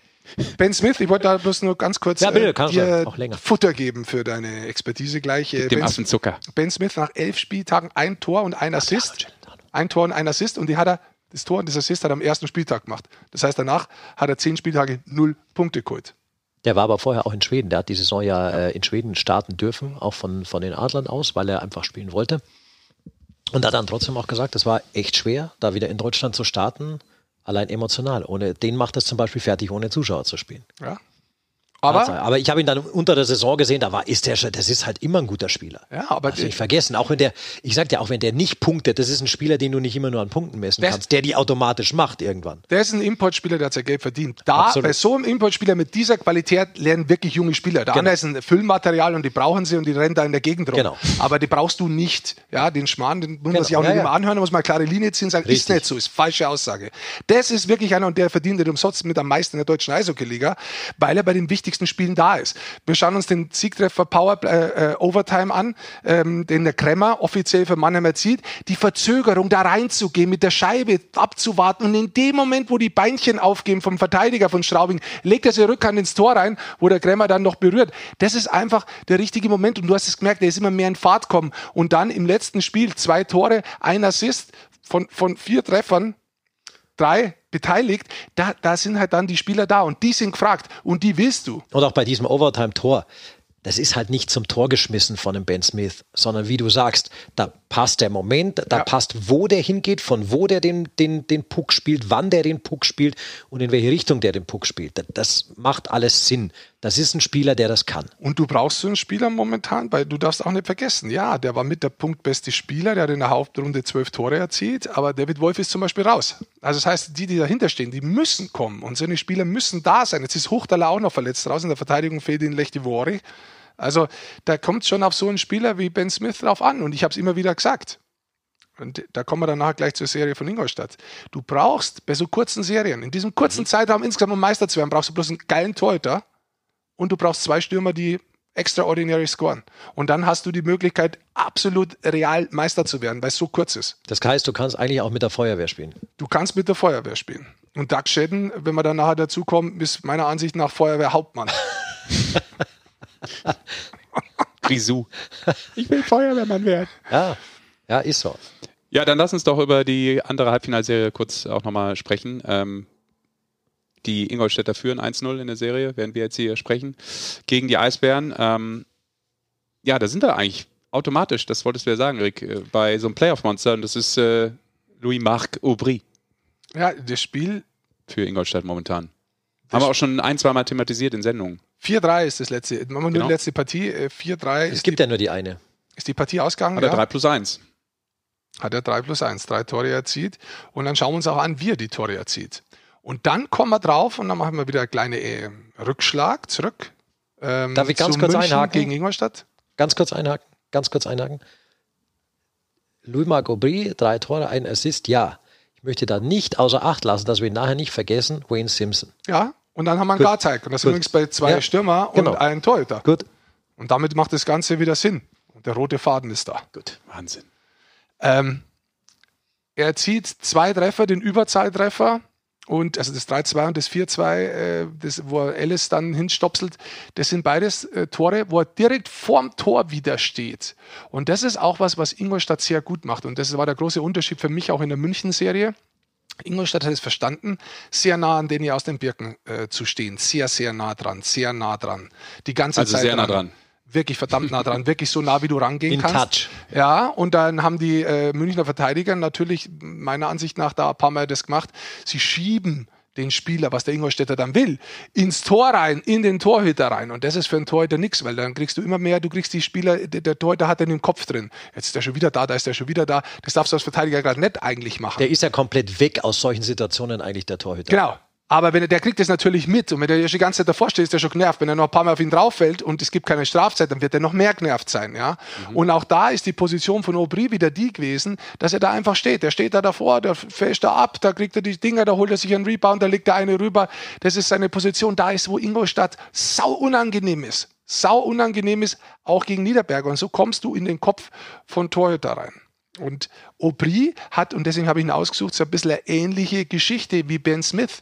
Ben Smith, ich wollte da bloß nur ganz kurz Ja, bitte, äh, dir du. Auch länger. Futter geben für deine Expertise gleich. Äh, Dem ben, Affen Zucker. ben Smith nach elf Spieltagen ein Tor und ein Assist. Ein Tor und ein Assist und die hat er, das Tor und das Assist hat er am ersten Spieltag gemacht. Das heißt, danach hat er zehn Spieltage null Punkte geholt. Der war aber vorher auch in Schweden. Der hat die Saison ja äh, in Schweden starten dürfen, auch von, von den Adlern aus, weil er einfach spielen wollte. Und hat dann trotzdem auch gesagt, es war echt schwer, da wieder in Deutschland zu starten, allein emotional. Ohne den macht es zum Beispiel fertig, ohne Zuschauer zu spielen. Ja. Aber, Tatsache. aber ich habe ihn dann unter der Saison gesehen, da war, ist der schon, das ist halt immer ein guter Spieler. ja, aber du nicht vergessen, auch wenn der, ich sag dir, auch wenn der nicht punktet, das ist ein Spieler, den du nicht immer nur an Punkten messen Das- kannst, der die automatisch macht irgendwann. Der ist ein Importspieler, der hat sein Geld verdient. Da, Absolut. bei so einem Importspieler mit dieser Qualität lernen wirklich junge Spieler. Der Genau. andere ist ein Füllmaterial und die brauchen sie und die rennen da in der Gegend rum. Genau. Aber die brauchst du nicht. Ja, den Schmarrn, den muss man Genau. sich auch Ja, nicht ja. immer anhören, da muss man eine klare Linie ziehen und sagen, ist Richtig. nicht so, ist falsche Aussage. Das ist wirklich einer und der verdient nicht umsonst mit am meisten in der deutschen Eishockey-Liga, weil er bei den wichtigsten Spielen da ist. Wir schauen uns den Siegtreffer Power äh, äh, Overtime an, ähm, den der Kremmer offiziell für Mannheim erzielt. Die Verzögerung, da reinzugehen, mit der Scheibe abzuwarten und in dem Moment, wo die Beinchen aufgehen vom Verteidiger von Straubing, legt er seine Rückhand ins Tor rein, wo der Kremmer dann noch berührt. Das ist einfach der richtige Moment und du hast es gemerkt, der ist immer mehr in Fahrt kommen und dann im letzten Spiel zwei Tore, ein Assist von, von vier Treffern, drei beteiligt, da, da sind halt dann die Spieler da und die sind gefragt und die willst du. Und auch bei diesem Overtime-Tor, das ist halt nicht zum Tor geschmissen von dem Ben Smith, sondern wie du sagst, da passt der Moment, da Ja. passt, wo der hingeht, von wo der den, den, den Puck spielt, wann der den Puck spielt und in welche Richtung der den Puck spielt. Das, das macht alles Sinn. Das ist ein Spieler, der das kann. Und du brauchst so einen Spieler momentan, weil du darfst auch nicht vergessen, ja, der war mit der punktbeste Spieler, der hat in der Hauptrunde zwölf Tore erzielt, aber David Wolf ist zum Beispiel raus. Also das heißt, die, die dahinter stehen, die müssen kommen und so eine Spieler müssen da sein. Jetzt ist Hochtaler auch noch verletzt raus, in der Verteidigung fehlt ihnen Lechtivori. Also da kommt schon auf so einen Spieler wie Ben Smith drauf an und ich habe es immer wieder gesagt. Und da kommen wir dann nachher gleich zur Serie von Ingolstadt. Du brauchst bei so kurzen Serien, in diesem kurzen Zeitraum insgesamt, um Meister zu werden, brauchst du bloß einen geilen Torhüter und du brauchst zwei Stürmer, die extraordinary scoren. Und dann hast du die Möglichkeit, absolut real Meister zu werden, weil es so kurz ist. Das heißt, du kannst eigentlich auch mit der Feuerwehr spielen. Du kannst mit der Feuerwehr spielen. Und Doug Shedden, wenn wir dann nachher dazu kommen, ist meiner Ansicht nach Feuerwehr Hauptmann. Grisou. [LAUGHS] Ich will Feuerwehrmann werden. Ja, ja, ist so. Ja, dann lass uns doch über die andere Halbfinalserie kurz auch nochmal sprechen. Ähm, die Ingolstädter führen 1-0 in der Serie, werden wir jetzt hier sprechen, gegen die Eisbären. Ähm, ja, da sind wir eigentlich automatisch, das wolltest du ja sagen, Rick, äh, bei so einem Playoff-Monster und das ist äh, Louis-Marc Aubry Ja, das Spiel für Ingolstadt momentan. Haben wir auch schon ein, zwei Mal thematisiert in Sendungen. 4-3 ist das letzte. Machen wir nur Genau. die letzte Partie. Äh, 4-3 Es ist, gibt die, ja nur die eine. ist die Partie ausgegangen. Hat er ja. 3 plus 1. hat er 3 plus 1, drei Tore erzielt. Und dann schauen wir uns auch an, wie er die Tore erzielt. Und dann kommen wir drauf und dann machen wir wieder einen kleinen äh, Rückschlag zurück. Ähm, Darf ich ganz zu kurz München einhaken? Gegen Ingolstadt. Ganz kurz einhaken, ganz kurz einhaken. Louis-Marc Aubry, drei Tore, ein Assist, ja. Ich möchte da nicht außer Acht lassen, dass wir ihn nachher nicht vergessen, Wayne Simpson. Ja, und dann haben wir einen Gut. Garteig. Und das sind Gut. übrigens bei zwei Ja, Stürmer und genau. einen Torhüter. Gut. Und damit macht das Ganze wieder Sinn. Und der rote Faden ist da. Gut. Wahnsinn. Ähm, er erzielt zwei Treffer, den Überzahltreffer und also das 3-2 und das 4-2, äh, das, wo er Ellis dann hinstopselt, das sind beides äh, Tore, wo er direkt vorm Tor wieder steht. Und das ist auch was, was Ingolstadt sehr gut macht. Und das war der große Unterschied für mich auch in der München-Serie. Ingolstadt hat es verstanden, sehr nah an denen aus den Birken äh, zu stehen. Sehr, sehr nah dran, sehr nah dran. Die ganze Also Zeit sehr nah dran. Wirklich verdammt nah dran, wirklich so nah, wie du rangehen In kannst. touch. Ja, und dann haben die äh, Münchner Verteidiger natürlich meiner Ansicht nach da ein paar Mal das gemacht. Sie schieben den Spieler, was der Ingolstädter dann will, ins Tor rein, in den Torhüter rein. Und das ist für einen Torhüter nichts, weil dann kriegst du immer mehr, du kriegst die Spieler, der, der Torhüter hat den im Kopf drin. Jetzt ist der schon wieder da, da ist der schon wieder da. Das darfst du als Verteidiger gerade nicht eigentlich machen. Der ist ja komplett weg aus solchen Situationen eigentlich, der Torhüter. Genau. Aber wenn er, der kriegt das natürlich mit und wenn schon die ganze Zeit davor steht, ist der schon genervt. Wenn er noch ein paar Mal auf ihn drauf fällt und es gibt keine Strafzeit, dann wird er noch mehr genervt sein. Ja? Und auch da ist die Position von Aubry wieder die gewesen, dass er da einfach steht. Der steht da davor, der fällt da ab, da kriegt er die Dinger, da holt er sich einen Rebound, da legt der eine rüber. Das ist seine Position. Da ist, wo Ingolstadt sau unangenehm ist. Sau unangenehm ist, auch gegen Niederberger. Und so kommst du in den Kopf von Torhüter rein. Und Aubry hat, und deswegen habe ich ihn ausgesucht, so ein bisschen eine ähnliche Geschichte wie Ben Smith.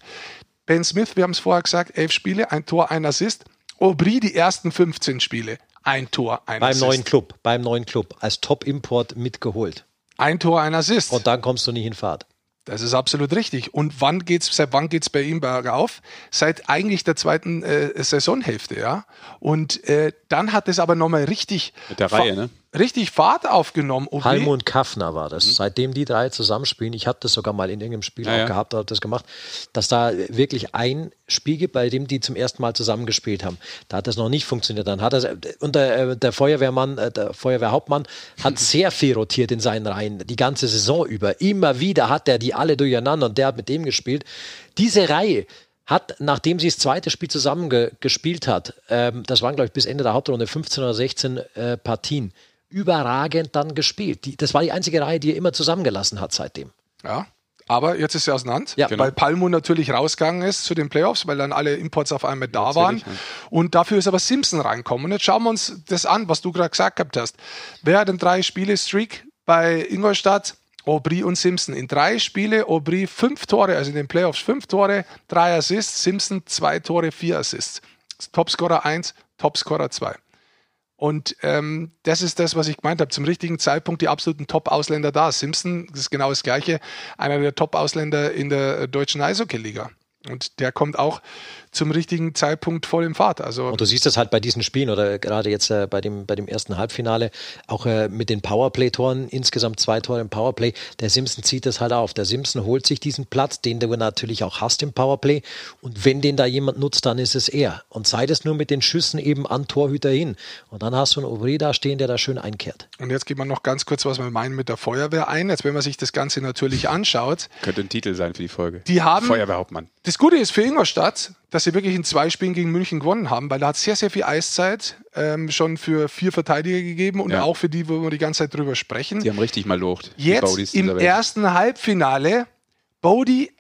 Ben Smith, wir haben es vorher gesagt, elf Spiele, ein Tor, ein Assist. Aubry die ersten 15 Spiele, ein Tor, ein Beim Assist. neuen Club, beim neuen Club, als Top-Import mitgeholt. Ein Tor, ein Assist. Und dann kommst du nicht in Fahrt. Das ist absolut richtig. Und wann geht's, seit wann geht's bei ihm bergauf? Seit eigentlich der zweiten äh, Saisonhälfte, ja. Und äh, dann hat es aber nochmal richtig, Mit der Reihe, ne? Richtig Fahrt aufgenommen. Aubry- Palmo und Kaffner war das. Seitdem die drei zusammenspielen, ich habe das sogar mal in irgendeinem Spiel Ja, auch ja. gehabt, habe das gemacht, dass da wirklich ein Spiel gibt, bei dem die zum ersten Mal zusammengespielt haben. Da hat das noch nicht funktioniert. Dann hat das, und der, äh, der Feuerwehrmann, äh, der Feuerwehrhauptmann hat [LAUGHS] sehr viel rotiert in seinen Reihen, die ganze Saison über. Immer wieder hat er die alle durcheinander und der hat mit dem gespielt. Diese Reihe hat, nachdem sie das zweite Spiel zusammen ge gespielt hat, ähm, das waren, glaube ich, bis Ende der Hauptrunde 15 oder 16 äh, Partien, überragend dann gespielt. Die, das war die einzige Reihe, die er immer zusammengelassen hat seitdem. Ja. Aber jetzt ist sie auseinander, Ja. weil Palmo natürlich rausgegangen ist zu den Playoffs, weil dann alle Imports auf einmal da waren. Natürlich, Und dafür ist aber Simpson reinkommen. Und jetzt schauen wir uns das an, was du gerade gesagt gehabt hast. Wer hat denn drei Spiele Streak bei Ingolstadt? Aubry und Simpson. In drei Spiele Aubry fünf Tore, also in den Playoffs fünf Tore, drei Assists, Simpson zwei Tore, vier Assists. Topscorer eins, Topscorer zwei. Und ähm, das ist das, was ich gemeint habe. Zum richtigen Zeitpunkt die absoluten Top-Ausländer da. Simpson, das ist genau das Gleiche, einer der Top-Ausländer in der äh, deutschen Eishockey-Liga. Und der kommt auch zum richtigen Zeitpunkt voll in Fahrt. Also Und du siehst das halt bei diesen Spielen oder gerade jetzt äh, bei, dem, bei dem ersten Halbfinale, auch äh, mit den Powerplay-Toren, insgesamt zwei Tore im Powerplay. Der Simpson zieht das halt auf. Der Simpson holt sich diesen Platz, den du natürlich auch hast im Powerplay. Und wenn den da jemand nutzt, dann ist es er. Und sei das nur mit den Schüssen eben an Torhüter hin. Und dann hast du einen Aubry da stehen, der da schön einkehrt. Und jetzt geht man noch ganz kurz, was wir meinen mit der Feuerwehr ein. Jetzt, wenn man sich das Ganze natürlich anschaut, Könnte ein Titel sein für die Folge. Die haben- Feuerwehrhauptmann. Das Gute ist für Ingolstadt, dass sie wirklich in zwei Spielen gegen München gewonnen haben, weil da hat es sehr, sehr viel Eiszeit ähm, schon für vier Verteidiger gegeben und Ja. auch für die, wo wir die ganze Zeit drüber sprechen. Die haben richtig mal locht. Jetzt im ersten Halbfinale Bodie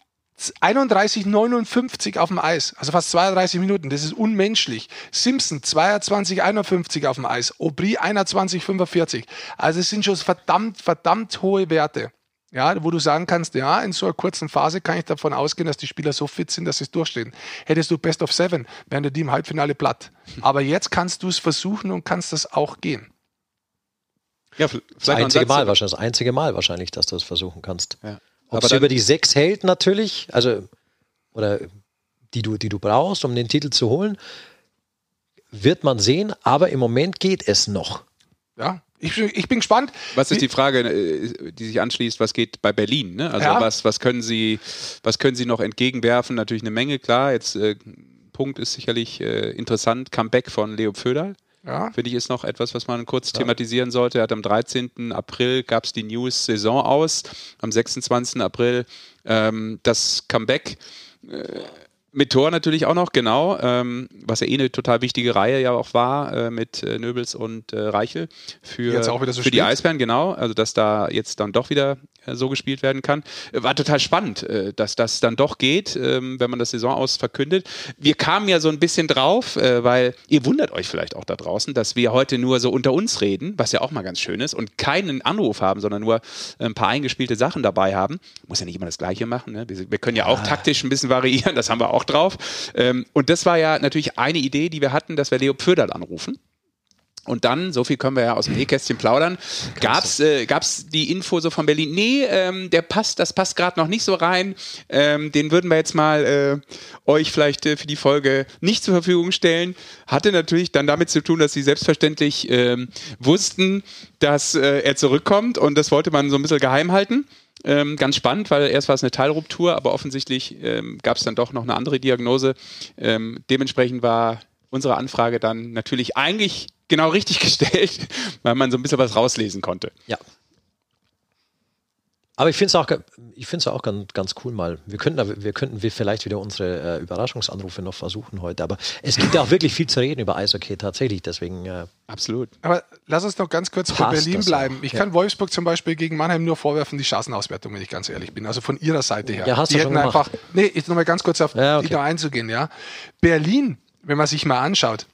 31,59 auf dem Eis, also fast 32 Minuten, das ist unmenschlich. Simpson 22,51 auf dem Eis, Aubry 21,45. Also es sind schon verdammt, verdammt hohe Werte. Ja, wo du sagen kannst, ja, in so einer kurzen Phase kann ich davon ausgehen, dass die Spieler so fit sind, dass sie es durchstehen. Hättest du Best of Seven, wären die im Halbfinale platt. Aber jetzt kannst du es versuchen und kannst das auch gehen. Ja, vielleicht Das einzige Mal wahrscheinlich, das einzige Mal wahrscheinlich, dass du es versuchen kannst. Ja. Ob Aber es über die sechs hält natürlich, also oder die du, die du brauchst, um den Titel zu holen, wird man sehen, aber im Moment geht es noch. Ja, ich, bin- ich bin gespannt. Was ist die Frage, äh, die sich anschließt, was geht bei Berlin? Ne? Also Ja. was, was, können Sie, was können Sie noch entgegenwerfen? Natürlich eine Menge, klar. Jetzt äh, Punkt ist sicherlich äh, interessant. Comeback von Leo Pföderl. Ja, Finde ich ist noch etwas, was man kurz thematisieren sollte. Er hat am 13. April gab es die News Saison aus. Am 26. April ähm, das Comeback. Äh, Mit Tor natürlich auch noch, genau. Ähm, was ja eh eine total wichtige Reihe ja auch war äh, mit äh, Nöbels und äh, Reichel für, Jetzt auch wieder so für die. Eisbären, genau. Also dass da jetzt dann doch wieder so gespielt werden kann. Äh, War total spannend, äh, dass das dann doch geht, ähm, wenn man das Saison aus verkündet. Wir kamen ja so ein bisschen drauf, äh, weil ihr wundert euch vielleicht auch da draußen, dass wir heute nur so unter uns reden, was ja auch mal ganz schön ist, und keinen Anruf haben, sondern nur ein paar eingespielte Sachen dabei haben. Muss ja nicht immer das Gleiche machen. Ne? Wir, können ja auch taktisch ein bisschen variieren, das haben wir auch drauf. Ähm, und das war ja natürlich eine Idee, die wir hatten, dass wir Leo Pföderl anrufen. Und dann, so viel können wir ja aus dem Nähkästchen plaudern, gab's äh, die Info so von Berlin, nee, ähm, der passt, das passt gerade noch nicht so rein, ähm, den würden wir jetzt mal äh, euch vielleicht äh, für die Folge nicht zur Verfügung stellen. Hatte natürlich dann damit zu tun, dass sie selbstverständlich ähm, wussten, dass äh, er zurückkommt und das wollte man so ein bisschen geheim halten. Ähm, ganz spannend, weil erst war es eine Teilruptur, aber offensichtlich ähm, gab es dann doch noch eine andere Diagnose. Ähm, dementsprechend war unsere Anfrage dann natürlich eigentlich genau richtig [LAUGHS] gestellt, weil man so ein bisschen was rauslesen konnte. Ja. Aber ich finde es auch, ich find's auch ganz, ganz cool mal. Wir könnten, wir könnten wir vielleicht wieder unsere äh, Überraschungsanrufe noch versuchen heute. Aber es gibt ja auch wirklich viel zu reden über Eishockey tatsächlich. Deswegen äh, Absolut. Aber lass uns noch ganz kurz bei Berlin bleiben. auch, Ich ja. kann Wolfsburg zum Beispiel gegen Mannheim nur vorwerfen, die Chancenauswertung, wenn ich ganz ehrlich bin. Also von ihrer Seite her. Ja, hast die du schon hätten gemacht. einfach, nee, jetzt nochmal ganz kurz auf Ja, okay. die da einzugehen, ja. Berlin, wenn man sich mal anschaut,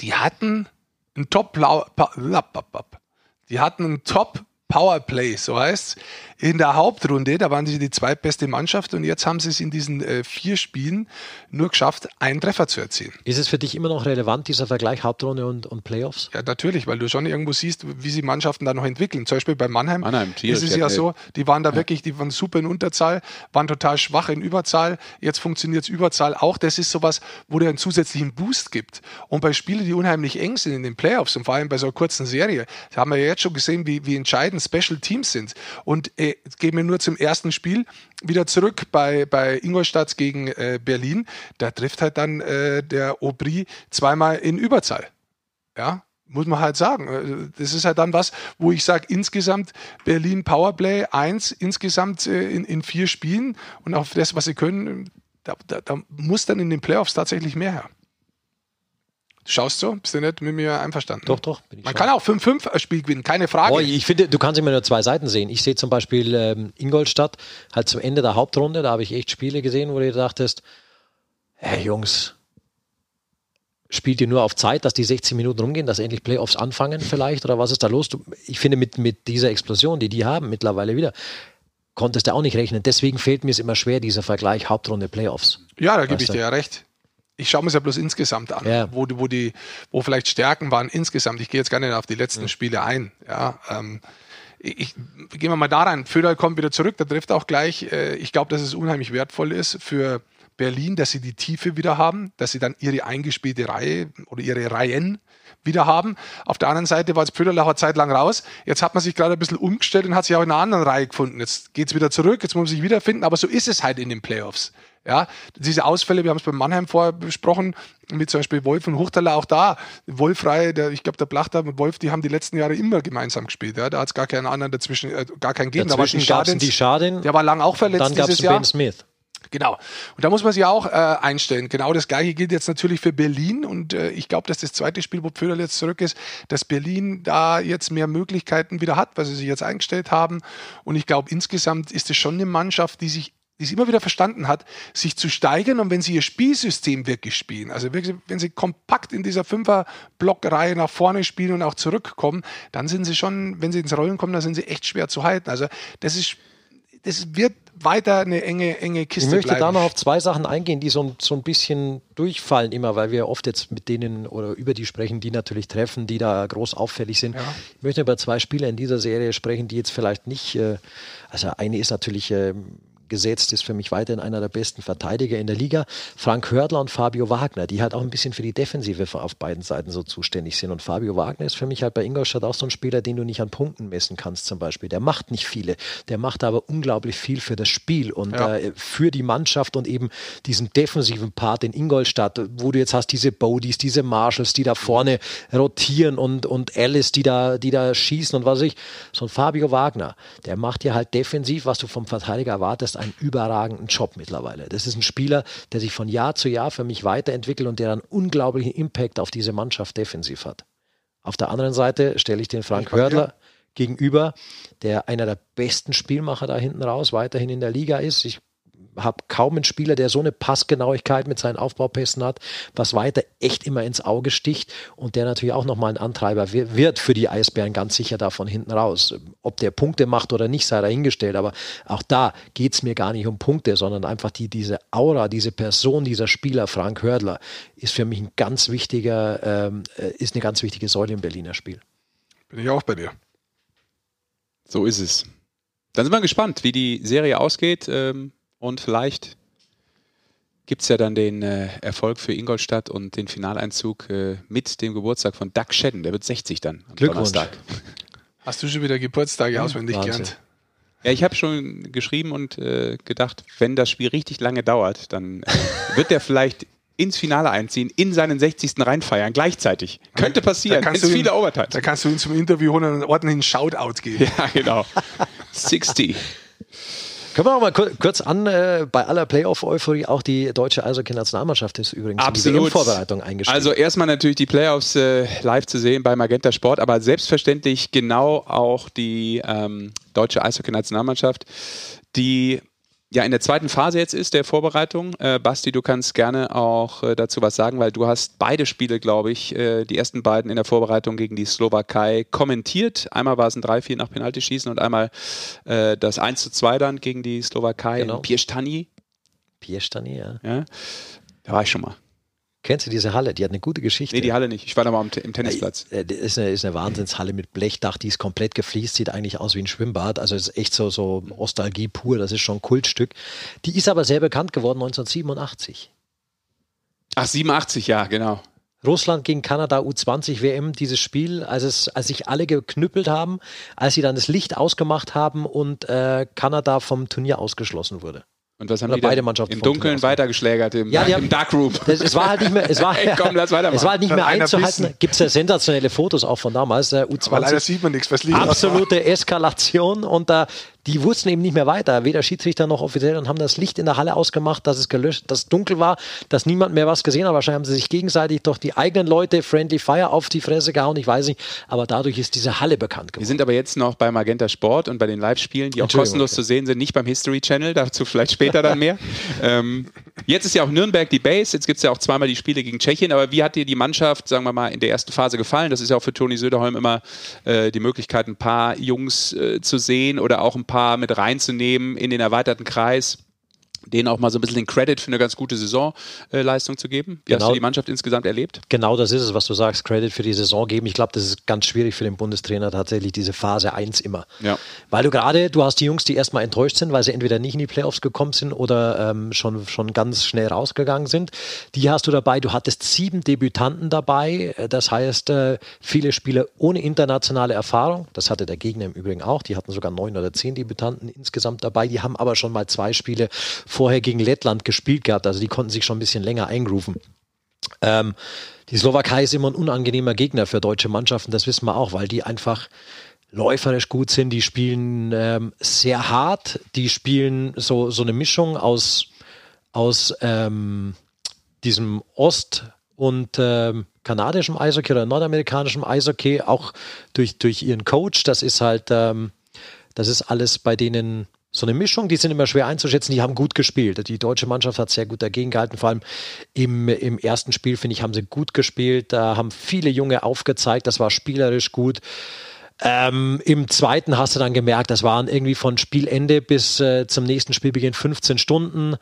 die hatten ein Top, die hatten ein Top Powerplay, so heißt in der Hauptrunde, da waren sie die zweitbeste Mannschaft und jetzt haben sie es in diesen äh, vier Spielen nur geschafft, einen Treffer zu erzielen. ist es für dich immer noch relevant, dieser Vergleich Hauptrunde und, und Playoffs? Ja, natürlich, weil du schon irgendwo siehst, wie sie Mannschaften da noch entwickeln. Zum Beispiel bei Mannheim, Mannheim, tierisch, ist es ja, ja so, die waren da wirklich, die waren super in Unterzahl, waren total schwach in Überzahl. Jetzt funktioniert Überzahl auch. Das ist sowas, wo der einen zusätzlichen Boost gibt. Und bei Spielen, die unheimlich eng sind in den Playoffs und vor allem bei so einer kurzen Serie, da haben wir ja jetzt schon gesehen, wie, wie entscheidend Special Teams sind. Und äh, gehen wir nur zum ersten Spiel wieder zurück bei, bei Ingolstadt gegen äh, Berlin. Da trifft halt dann äh, der Aubry zweimal in Überzahl. Ja, muss man halt sagen. Äh, Das ist halt dann was, wo ich sage, insgesamt Berlin Powerplay 1, insgesamt äh, in, in vier Spielen und auf das, was sie können, da, da, da muss dann in den Playoffs tatsächlich mehr her. Du schaust so, bist du nicht mit mir einverstanden? Doch, doch. Man schon. kann auch 5-5 ein Spiel gewinnen, keine Frage. Oh, ich finde, du kannst immer nur zwei Seiten sehen. Ich sehe zum Beispiel ähm, Ingolstadt halt zum Ende der Hauptrunde, da habe ich echt Spiele gesehen, wo du dachtest, hey Jungs, spielt ihr nur auf Zeit, dass die 16 Minuten rumgehen, dass endlich Playoffs anfangen vielleicht oder was ist da los? Du, ich finde mit, mit dieser Explosion, die die haben mittlerweile wieder, konntest du auch nicht rechnen. Deswegen fehlt mir es immer schwer, dieser Vergleich Hauptrunde Playoffs. Ja, da gebe ich du? dir ja recht. Ich schaue mir es ja bloß insgesamt an, Ja. wo, die- wo die, wo vielleicht Stärken waren insgesamt. Ich gehe jetzt gar nicht auf die letzten Spiele ein. Ja, ähm, ich, ich- gehen wir mal da rein. Föderl kommt wieder zurück, der trifft auch gleich. Äh, ich glaube, dass es unheimlich wertvoll ist für Berlin, dass sie die Tiefe wieder haben, dass sie dann ihre eingespielte Reihe oder ihre Reihen wieder haben. Auf der anderen Seite war jetzt Pöderl auch eine Zeit lang raus. Jetzt hat man sich gerade ein bisschen umgestellt und hat sich auch in einer anderen Reihe gefunden. Jetzt geht's wieder zurück, jetzt muss man sich wiederfinden, aber so ist es halt in den Playoffs. Ja, diese Ausfälle, wir haben es bei Mannheim vorher besprochen, mit zum Beispiel Wolf und Huchterler auch da. Wolfrei, der, ich glaube, der Plachter und Wolf, die haben die letzten Jahre immer gemeinsam gespielt. Ja, da hat es gar keinen anderen dazwischen, äh, gar keinen Gegner. Da war Dazwischen gab es die Schadin, der war lang auch verletzt dann gab es dieses Jahr. Ben Smith. Genau. Und da muss man sich auch äh, einstellen. Genau das gleiche gilt jetzt natürlich für Berlin. Und äh, ich glaube, dass das zweite Spiel, wo Pföderl jetzt zurück ist, dass Berlin da jetzt mehr Möglichkeiten wieder hat, weil sie sich jetzt eingestellt haben. Und ich glaube, insgesamt ist es schon eine Mannschaft, die sich die es immer wieder verstanden hat, sich zu steigern und wenn sie ihr Spielsystem wirklich spielen, also wirklich, wenn sie kompakt in dieser Fünfer-Blockreihe nach vorne spielen und auch zurückkommen, dann sind sie schon, wenn sie ins Rollen kommen, dann sind sie echt schwer zu halten. Also das ist, das wird weiter eine enge, enge Kiste Ich möchte bleiben. da noch auf zwei Sachen eingehen, die so, ein- so ein bisschen durchfallen immer, weil wir oft jetzt mit denen oder über die sprechen, die natürlich treffen, die da groß auffällig sind. Ich möchte über zwei Spieler in dieser Serie sprechen, die jetzt vielleicht nicht, äh, also eine ist natürlich ähm, gesetzt, ist für mich weiterhin einer der besten Verteidiger in der Liga. Frank Hördler und Fabio Wagner, die halt auch ein bisschen für die Defensive auf beiden Seiten so zuständig sind. Und Fabio Wagner ist für mich halt bei Ingolstadt auch so ein Spieler, den du nicht an Punkten messen kannst zum Beispiel. Der macht nicht viele, der macht aber unglaublich viel für das Spiel und Ja. äh, für die Mannschaft und eben diesen defensiven Part in Ingolstadt, wo du jetzt hast diese Bodies, diese Marshalls, die da vorne rotieren und, und Alice, die da, die da schießen und was weiß ich. So ein Fabio Wagner, der macht dir halt defensiv, was du vom Verteidiger erwartest, einen überragenden Job mittlerweile. Das ist ein Spieler, der sich von Jahr zu Jahr für mich weiterentwickelt und der einen unglaublichen Impact auf diese Mannschaft defensiv hat. Auf der anderen Seite stelle ich den Frank Hördler gegenüber, der einer der besten Spielmacher da hinten raus weiterhin in der Liga ist. Ich habe kaum einen Spieler, der so eine Passgenauigkeit mit seinen Aufbaupässen hat, was weiter echt immer ins Auge sticht und der natürlich auch nochmal ein Antreiber wird für die Eisbären ganz sicher da von hinten raus. Ob der Punkte macht oder nicht, sei dahingestellt, aber auch da geht es mir gar nicht um Punkte, sondern einfach die, diese Aura, diese Person, dieser Spieler, Frank Hördler, ist für mich ein ganz wichtiger, ähm, äh, ist eine ganz wichtige Säule im Berliner Spiel. Bin ich auch bei dir. So ist es. Dann sind wir gespannt, wie die Serie ausgeht. Ähm, und vielleicht gibt es ja dann den äh, Erfolg für Ingolstadt und den Finaleinzug äh, mit dem Geburtstag von Doug Shedden. Der wird 60 dann am Glückwunsch. Donnerstag. Hast du schon wieder Geburtstage ja, auswendig Wahnsinn. gelernt? Ja, ich habe schon geschrieben und äh, gedacht, wenn das Spiel richtig lange dauert, dann [LAUGHS] wird der vielleicht ins Finale einziehen, in seinen 60. reinfeiern, gleichzeitig. Könnte passieren. Da kannst, du viele Overtime. da kannst du ihn zum Interview holen und ordentlich einen Shoutout geben. [LAUGHS] Ja, genau. 60. Können wir auch mal kurz an, äh, bei aller Playoff-Euphorie, auch die deutsche Eishockey-Nationalmannschaft ist übrigens Absolut. in die Vorbereitung eingestellt. Also erstmal natürlich die Playoffs äh, live zu sehen bei Magenta Sport, aber selbstverständlich genau auch die ähm, deutsche Eishockey-Nationalmannschaft, die ja in der zweiten Phase jetzt ist der Vorbereitung. Äh, Basti, du kannst gerne auch äh, dazu was sagen, weil du hast beide Spiele, glaube ich, äh, die ersten beiden in der Vorbereitung gegen die Slowakei kommentiert. Einmal war es ein 3-4 nach Penaltyschießen und einmal äh, das 1 zu 2 dann gegen die Slowakei genau. in Piestani. Piestani, ja. ja. Da war ich schon mal. Kennst du diese Halle? Die hat eine gute Geschichte. Nee, die Halle nicht. Ich war da mal im, Tennisplatz. Äh, das ist eine, ist eine Wahnsinnshalle mit Blechdach, die ist komplett gefliest, sieht eigentlich aus wie ein Schwimmbad. Also ist echt so, so Nostalgie pur, das ist schon ein Kultstück. Die ist aber sehr bekannt geworden 1987. Ach, 87, ja, genau. Russland gegen Kanada U20 WM, dieses Spiel, als, es, als sich alle geknüppelt haben, als sie dann das Licht ausgemacht haben und äh, Kanada vom Turnier ausgeschlossen wurde. Und was haben Oder die beide Mannschaften im Dunkeln weitergeschlägert im, ja, im Darkroom? [LAUGHS] Das, es war halt nicht mehr, es war, [LAUGHS] Ey, komm, lass es war halt nicht mehr einzuhalten. Gibt es ja sensationelle Fotos auch von damals, der U20. Aber leider sieht man nichts, was liegt. Absolute [LAUGHS] Eskalation und da die wussten eben nicht mehr weiter, weder Schiedsrichter noch offiziell und haben das Licht in der Halle ausgemacht, dass es gelöscht, dass es dunkel war, dass niemand mehr was gesehen hat. Wahrscheinlich haben sie sich gegenseitig doch die eigenen Leute Friendly Fire auf die Fresse gehauen, ich weiß nicht, aber dadurch ist diese Halle bekannt geworden. Wir sind aber jetzt noch bei Magenta Sport und bei den Live-Spielen, die auch kostenlos okay. zu sehen sind, nicht beim History Channel, dazu vielleicht später dann mehr. [LAUGHS] ähm, jetzt ist ja auch Nürnberg die Base, jetzt gibt es ja auch zweimal die Spiele gegen Tschechien, aber wie hat dir die Mannschaft, sagen wir mal, in der ersten Phase gefallen? Das ist ja auch für Toni Söderholm immer äh, die Möglichkeit, ein paar Jungs äh, zu sehen oder auch ein paar mit reinzunehmen nehmen in den erweiterten Kreis denen auch mal so ein bisschen den Credit für eine ganz gute Saisonleistung zu geben. Wie genau, hast du die Mannschaft insgesamt erlebt? Genau das ist es, was du sagst, Credit für die Saison geben. Ich glaube, das ist ganz schwierig für den Bundestrainer tatsächlich, diese Phase 1 immer. Ja. Weil du gerade, du hast die Jungs, die erstmal enttäuscht sind, weil sie entweder nicht in die Playoffs gekommen sind oder ähm, schon, schon ganz schnell rausgegangen sind. Die hast du dabei. Du hattest sieben Debütanten dabei. Das heißt, äh, viele Spieler ohne internationale Erfahrung. Das hatte der Gegner im Übrigen auch. Die hatten sogar neun oder zehn Debütanten insgesamt dabei. Die haben aber schon mal zwei Spiele vorher gegen Lettland gespielt gehabt, also die konnten sich schon ein bisschen länger eingrooven. Ähm, die Slowakei ist immer ein unangenehmer Gegner für deutsche Mannschaften, das wissen wir auch, weil die einfach läuferisch gut sind, die spielen ähm, sehr hart, die spielen so, so eine Mischung aus, aus ähm, diesem Ost- und ähm, kanadischem Eishockey oder nordamerikanischem Eishockey, auch durch, durch ihren Coach. Das ist halt, ähm, das ist alles bei denen so eine Mischung, die sind immer schwer einzuschätzen, die haben gut gespielt. Die deutsche Mannschaft hat sehr gut dagegen gehalten, vor allem im, im ersten Spiel, finde ich, haben sie gut gespielt. Da haben viele Junge aufgezeigt, das war spielerisch gut. Ähm, Im zweiten hast du dann gemerkt, das waren irgendwie von Spielende bis äh, zum nächsten Spielbeginn 15 Stunden.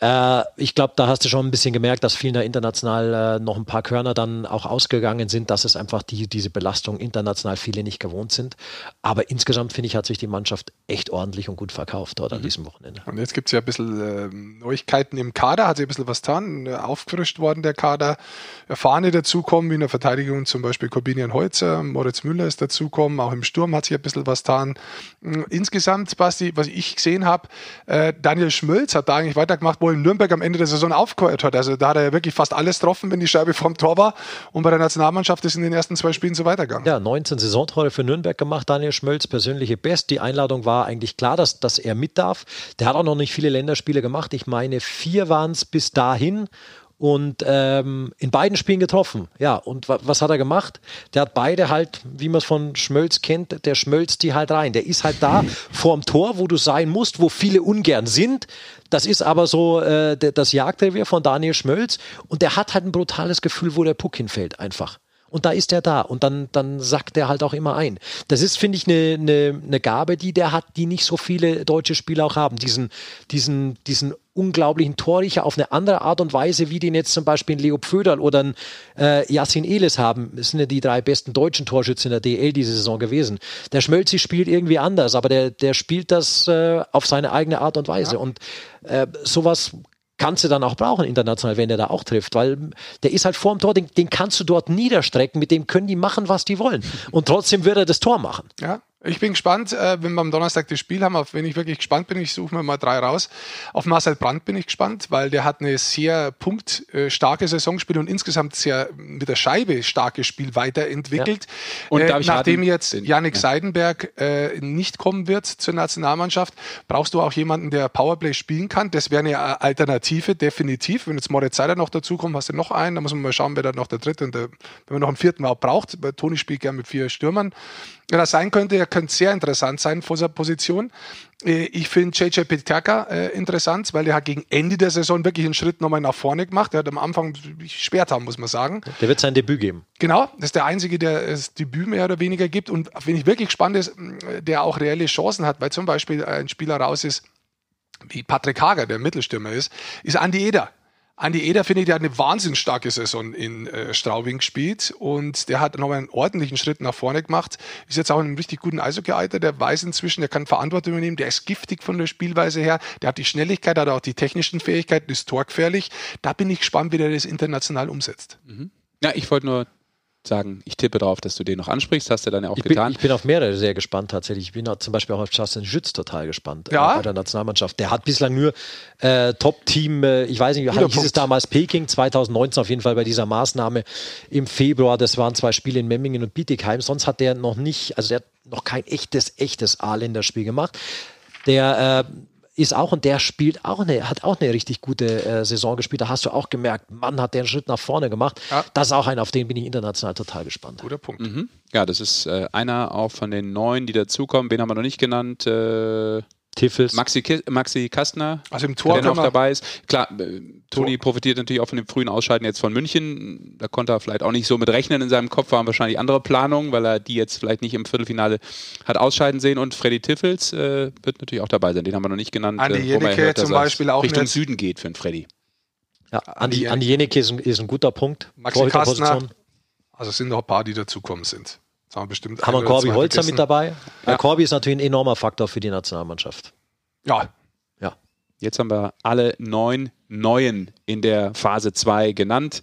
Äh, ich glaube, da hast du schon ein bisschen gemerkt, dass vielen da international äh, noch ein paar Körner dann auch ausgegangen sind, dass es einfach die, diese Belastung international viele nicht gewohnt sind. Aber insgesamt finde ich, hat sich die Mannschaft echt ordentlich und gut verkauft dort mhm. an diesem Wochenende. Und jetzt gibt es ja ein bisschen äh, Neuigkeiten im Kader, hat sich ein bisschen was getan, äh, aufgefrischt worden der Kader. Erfahrene dazukommen, wie in der Verteidigung zum Beispiel Corbinian Holzer, Moritz Müller ist dazukommen, auch im Sturm hat sich ein bisschen was getan. Insgesamt, Basti, was ich gesehen habe, äh, Daniel Schmölz hat da eigentlich weitergemacht, wo wo in Nürnberg am Ende der Saison aufgehört hat. Also da hat er ja wirklich fast alles getroffen, wenn die Scheibe vom Tor war. Und bei der Nationalmannschaft ist in den ersten zwei Spielen so weitergegangen. Ja, 19 Saisontore für Nürnberg gemacht, Daniel Schmölz, persönliche Best. Die Einladung war eigentlich klar, dass, dass er mit darf. Der hat auch noch nicht viele Länderspiele gemacht. Ich meine, vier waren es bis dahin und ähm, in beiden Spielen getroffen. Ja, und wa was hat er gemacht? Der hat beide halt, wie man es von Schmölz kennt, der schmölzt die halt rein. Der ist halt da [LAUGHS] vorm Tor, wo du sein musst, wo viele ungern sind. Das ist aber so äh, das Jagdrevier von Daniel Schmölz und der hat halt ein brutales Gefühl, wo der Puck hinfällt, einfach. Und da ist er da und dann, dann sackt er halt auch immer ein. Das ist, finde ich, eine, eine, eine Gabe, die der hat, die nicht so viele deutsche Spieler auch haben. Diesen, diesen, diesen unglaublichen Torrichter auf eine andere Art und Weise, wie den jetzt zum Beispiel ein Leo Pföderl oder ein äh, Yassin Elis haben. Das sind ja die drei besten deutschen Torschützen in der DL diese Saison gewesen. Der Schmölzi spielt irgendwie anders, aber der, der spielt das äh, auf seine eigene Art und Weise. Ja. Und äh, sowas kannst du dann auch brauchen international, wenn der da auch trifft, weil der ist halt vorm Tor, den, den kannst du dort niederstrecken, mit dem können die machen, was die wollen. [LAUGHS] Und trotzdem wird er das Tor machen. Ja, ich bin gespannt, äh, wenn wir am Donnerstag das Spiel haben, auf wen ich wirklich gespannt bin. Ich suche mir mal drei raus. Auf Marcel Brandt bin ich gespannt, weil der hat eine sehr punktstarke Saison gespielt und insgesamt sehr mit der Scheibe starkes Spiel weiterentwickelt. Ja. Und äh, nachdem jetzt Yannick ja. Seidenberg äh, nicht kommen wird zur Nationalmannschaft, brauchst du auch jemanden, der Powerplay spielen kann. Das wäre eine Alternative, definitiv. Wenn jetzt Moritz Seider noch dazu kommt, hast du noch einen. Da muss man mal schauen, wer da noch der dritte und der, wenn man noch einen vierten überhaupt braucht. Weil Toni spielt gerne mit vier Stürmern. Ja, das sein könnte, er könnte sehr interessant sein vor seiner Position. Äh, ich finde JJ Peterka äh, interessant, weil er hat gegen Ende der Saison wirklich einen Schritt nochmal nach vorne gemacht. Er hat am Anfang schwer haben, muss man sagen. Der wird sein Debüt geben. Genau, das ist der Einzige, der das Debüt mehr oder weniger gibt. Und wenn ich wirklich gespannt ist, der auch reelle Chancen hat, weil zum Beispiel ein Spieler raus ist, wie Patrick Hager, der Mittelstürmer ist, ist Andi Eder. Andi Eder, finde ich, der hat eine wahnsinnig starke Saison in äh, Straubing gespielt und der hat nochmal einen ordentlichen Schritt nach vorne gemacht. Ist jetzt auch in einem richtig guten Eishockey-Alter. Der weiß inzwischen, der kann Verantwortung übernehmen, der ist giftig von der Spielweise her, der hat die Schnelligkeit, hat auch die technischen Fähigkeiten, ist torgefährlich. Da bin ich gespannt, wie der das international umsetzt. Mhm. Ja, ich wollte nur sagen, ich tippe darauf, dass du den noch ansprichst. Hast du dann ja auch ich getan. Bin, ich bin auf mehrere sehr gespannt tatsächlich. Ich bin zum Beispiel auch auf Justin Schütz total gespannt ja? äh, bei der Nationalmannschaft. Der hat bislang nur äh, Top-Team, äh, ich weiß nicht, hieß es damals Peking, 2019 auf jeden Fall bei dieser Maßnahme im Februar. Das waren zwei Spiele in Memmingen und Bietigheim. Sonst hat der noch nicht, also der hat noch kein echtes, echtes A-Länderspiel gemacht. Der äh, ist auch und der spielt auch eine, hat auch eine richtig gute äh, Saison gespielt. Da hast du auch gemerkt, Mann, hat der einen Schritt nach vorne gemacht. Ja. Das ist auch einer, auf den bin ich international total gespannt. Guter Punkt. Mhm. Ja, das ist äh, einer auch von den neuen, die dazukommen. Wen haben wir noch nicht genannt? Äh Tiffels. Maxi, Maxi Kastner, also im Tor der noch dabei ist. Klar, äh, Toni Tor. profitiert natürlich auch von dem frühen Ausscheiden jetzt von München. Da konnte er vielleicht auch nicht so mit rechnen. In seinem Kopf waren wahrscheinlich andere Planungen, weil er die jetzt vielleicht nicht im Viertelfinale hat ausscheiden sehen. Und Freddy Tiffels äh, wird natürlich auch dabei sein. Den haben wir noch nicht genannt. Andi äh, Jeneke hört, zum Beispiel auch Richtung Süden geht für den Freddy. Ja, Andi, Andi Jeneke ist, ist, ein guter Punkt. Maxi Kastner. Also es sind noch ein paar, die dazukommen sind. Das haben wir bestimmt haben wir Corby Holzer mit dabei? Ja. Corby ist natürlich ein enormer Faktor für die Nationalmannschaft. Ja. Ja. Jetzt haben wir alle neun Neuen in der Phase 2 genannt.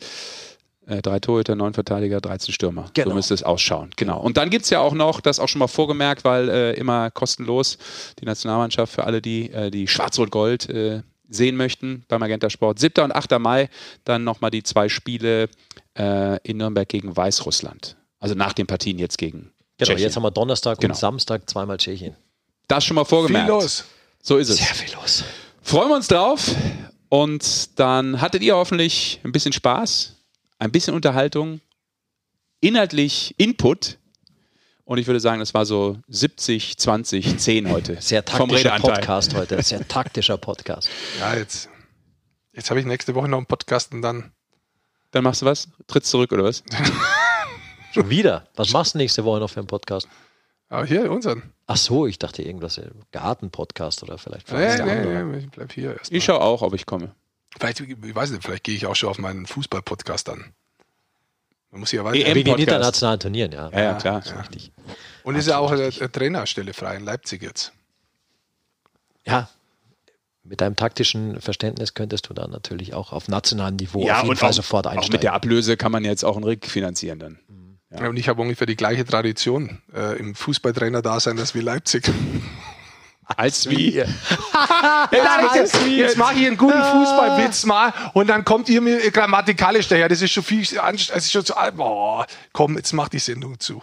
Äh, drei Torhüter, neun Verteidiger, 13 Stürmer. Genau. So müsste es ausschauen. Genau. Und dann gibt es ja auch noch, das auch schon mal vorgemerkt, weil äh, immer kostenlos die Nationalmannschaft für alle, die äh, die Schwarz-Rot-Gold äh, sehen möchten beim Magenta Sport. 7. und 8. Mai dann nochmal die zwei Spiele äh, in Nürnberg gegen Weißrussland. Also nach den Partien jetzt gegen Genau, Tschechien. jetzt haben wir Donnerstag genau. und Samstag zweimal Tschechien. Das schon mal vorgemerkt. Viel los. So ist es. Sehr viel los. Freuen wir uns drauf. Und dann hattet ihr hoffentlich ein bisschen Spaß, ein bisschen Unterhaltung, inhaltlich Input. Und ich würde sagen, das war so 70, 20, 10 heute. Sehr taktischer Podcast heute. [LAUGHS] Sehr taktischer Podcast. Ja, jetzt, jetzt habe ich nächste Woche noch einen Podcast und dann. Dann machst du was? Trittst zurück oder was? [LAUGHS] Schon wieder? Was machst du nächste Woche noch für einen Podcast? Aber ah, hier, unseren. Ach so, ich dachte irgendwas, äh, Garten-Podcast oder vielleicht. Nee, nee, nee, ich bleib hier erst. Ich schaue auch, ob ich komme. Vielleicht, ich weiß nicht, vielleicht gehe ich auch schon auf meinen Fußball-Podcast an. Man muss ja weiter. Wie den internationalen Turnieren, ja. Ja, ja klar, ja. richtig. Und ist ja auch eine, eine Trainerstelle frei in Leipzig jetzt. Ja, mit deinem taktischen Verständnis könntest du dann natürlich auch auf nationalem Niveau ja, auf jeden Fall auch, sofort einsteigen. Auch mit der Ablöse kann man jetzt auch einen Rick finanzieren dann. Mhm. Ja. Und ich habe ungefähr die gleiche Tradition äh, im Fußballtrainer-Dasein als wie Leipzig. [LAUGHS] Als wie? [LAUGHS] jetzt jetzt, jetzt mache ich einen guten Fußballwitz mal und dann kommt ihr mir grammatikalisch daher. Das ist schon viel, das ist schon zu, boah, komm, jetzt mach die Sendung zu.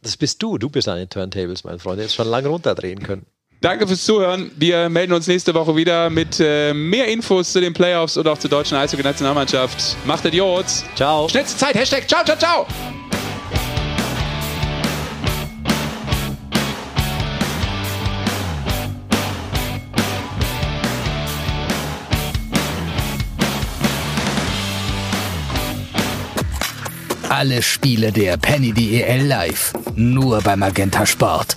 Das bist du. Du bist an den Turntables, mein Freund. Jetzt schon lange runterdrehen können. Danke fürs Zuhören. Wir melden uns nächste Woche wieder mit äh, mehr Infos zu den Playoffs und auch zur deutschen Eishockey-Nationalmannschaft. Macht Idiots. Ciao. Schnellste Zeit. Hashtag ciao, ciao, ciao. Alle Spiele der Penny DEL live. Nur bei Magenta Sport.